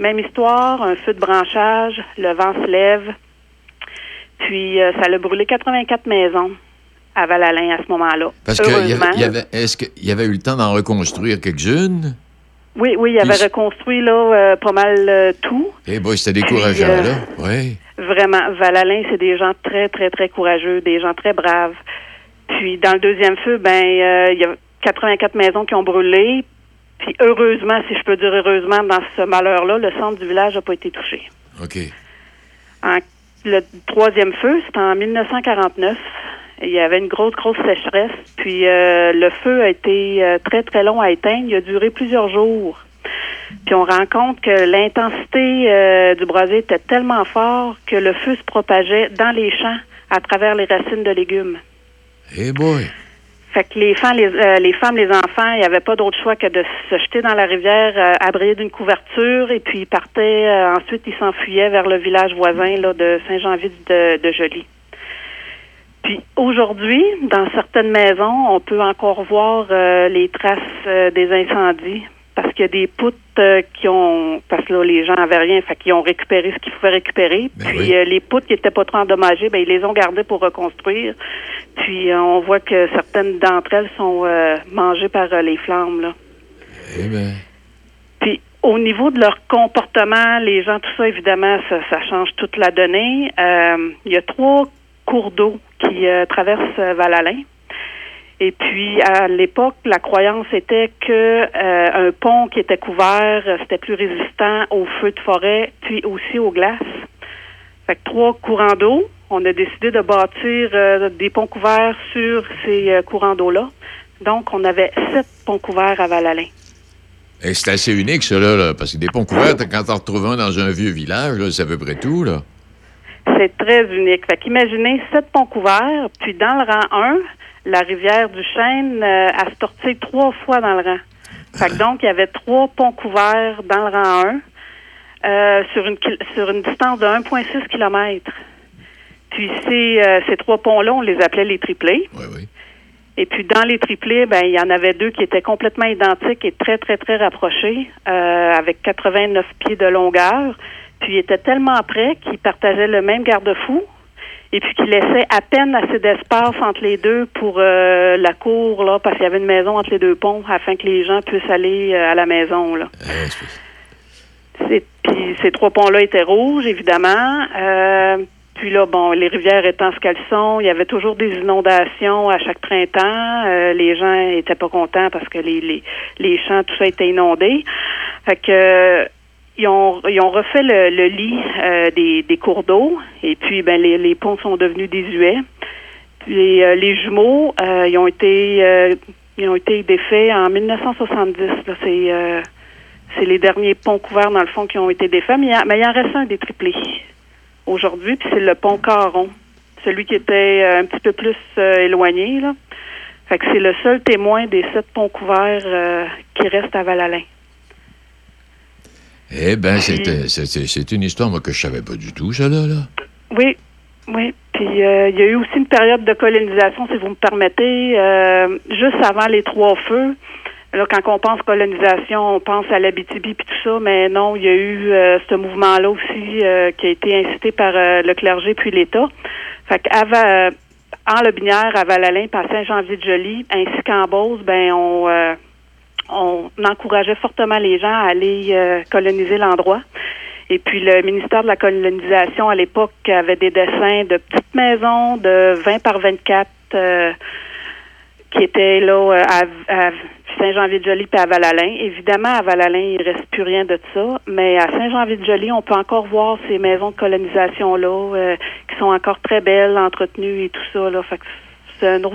même histoire, un feu de branchage, le vent se lève. Puis, euh, ça a brûlé 84 maisons à Val-Alain à ce moment-là. Parce que y avait- y avait, est-ce qu'il y avait eu le temps d'en reconstruire quelques-unes? Oui, oui, il avait reconstruit là euh, pas mal euh, tout. Eh boy, c'était décourageant, euh, là. Oui. Vraiment, Val-Alain, c'est des gens très, très, très courageux, des gens très braves. Puis dans le deuxième feu, ben il y a 84 maisons qui ont brûlé. Puis heureusement, si je peux dire heureusement, dans ce malheur-là, le centre du village n'a pas été touché. OK. En- le troisième feu, c'était en 1949. Il y avait une grosse, grosse sécheresse. Puis euh, le feu a été euh, très, très long à éteindre. Il a duré plusieurs jours. Puis on rend compte que l'intensité euh, du brasier était tellement fort que le feu se propageait dans les champs à travers les racines de légumes. Eh boy. Fait que les femmes, les, euh, femmes, les enfants, il n'y avait pas d'autre choix que de se jeter dans la rivière, euh, d'une couverture, et puis ils partaient. euh, ensuite, ils s'enfuyaient vers le village voisin là, de Saint-Jean-Vide de, de Joly. Puis aujourd'hui, dans certaines maisons, on peut encore voir euh, les traces des incendies parce qu'il y a des poutres euh, qui ont parce que là les gens avaient rien, fait qu'ils ont récupéré ce qu'ils pouvaient récupérer. Puis euh, les poutres qui étaient pas trop endommagées, ben ils les ont gardées pour reconstruire. Puis euh, on voit que certaines d'entre elles sont mangées par les flammes là. Eh ben. Puis au niveau de leur comportement, les gens, tout ça, évidemment, ça, ça change toute la donnée. Il y a trois cours d'eau qui traversent Val-Alain. Et puis, à l'époque, la croyance était que euh, un pont qui était couvert, euh, c'était plus résistant aux feux de forêt, puis aussi aux glaces. Fait que trois courants d'eau. On a décidé de bâtir euh, des ponts couverts sur ces euh, courants d'eau-là. Donc, on avait sept ponts couverts à Val-Alain. Eh, c'est assez unique, ça, là, parce que des ponts couverts, quand t'en retrouves un dans un vieux village, c'est à peu près tout, là. C'est très unique. Fait qu'imaginez sept ponts couverts, puis dans le rang 1, la rivière du Chêne euh, a se tortillé trois fois dans le rang. Fait que donc, il y avait trois ponts couverts dans le rang 1 euh, sur, une, kil- sur une distance de 1,6 km. Puis ces, euh, ces trois ponts-là, on les appelait les triplés. Et puis dans les triplés, ben il y en avait deux qui étaient complètement identiques et très, très, très rapprochés, euh, avec 89 pieds de longueur. Puis ils étaient tellement près qu'ils partageaient le même garde-fou et puis qu'ils laissaient à peine assez d'espace entre les deux pour euh, la cour, là, parce qu'il y avait une maison entre les deux ponts afin que les gens puissent aller euh, à la maison. Là. C'est- Puis ces trois ponts-là étaient rouges, évidemment. Euh, puis là, bon, les rivières étant ce qu'elles sont, il y avait toujours des inondations à chaque printemps. Euh, les gens étaient pas contents parce que les, les, les champs, tout ça était inondé. Fait que ils ont, ils ont refait le, le lit euh, des, des cours d'eau et puis ben les, les ponts sont devenus désuets. Puis euh, les jumeaux, euh, ils ont été euh, ils ont été défaits en 1970. là. C'est euh, c'est les derniers ponts couverts dans le fond qui ont été défaits, mais il, a- mais il en reste un des triplés aujourd'hui, puis c'est le pont Caron, celui qui était euh, un petit peu plus éloigné là. Fait que c'est le seul témoin des sept ponts couverts qui reste à Val-Alain. Eh bien, c'est c'est- c'est- c'est une histoire, moi, que je savais pas du tout, ça, là. là. Oui, oui. Puis euh, il y a eu aussi une période de colonisation, si vous me permettez, euh, juste avant les trois feux. Là, quand on pense colonisation, on pense à l'Abitibi puis tout ça, mais non, il y a eu euh, ce mouvement-là aussi euh, qui a été incité par euh, le clergé puis l'État. Fait qu'avant, euh, en Lobinière, à Val-Alain, à Saint-Jean-Ville-de-Joly, ainsi qu'en Beauce, ben on, euh, on encourageait fortement les gens à aller euh, coloniser l'endroit. Et puis le ministère de la colonisation à l'époque avait des dessins de petites maisons de 20 par 24 euh, qui étaient là euh, à, à Saint-Jean-Ville-de-Joly puis à Val-Alain. Évidemment, à Val-Alain, il reste plus rien de ça, mais à Saint-Jean-Ville-de-Joly, on peut encore voir ces maisons de colonisation-là euh, qui sont encore très belles, entretenues et tout ça. Là. Fait que c'est un autre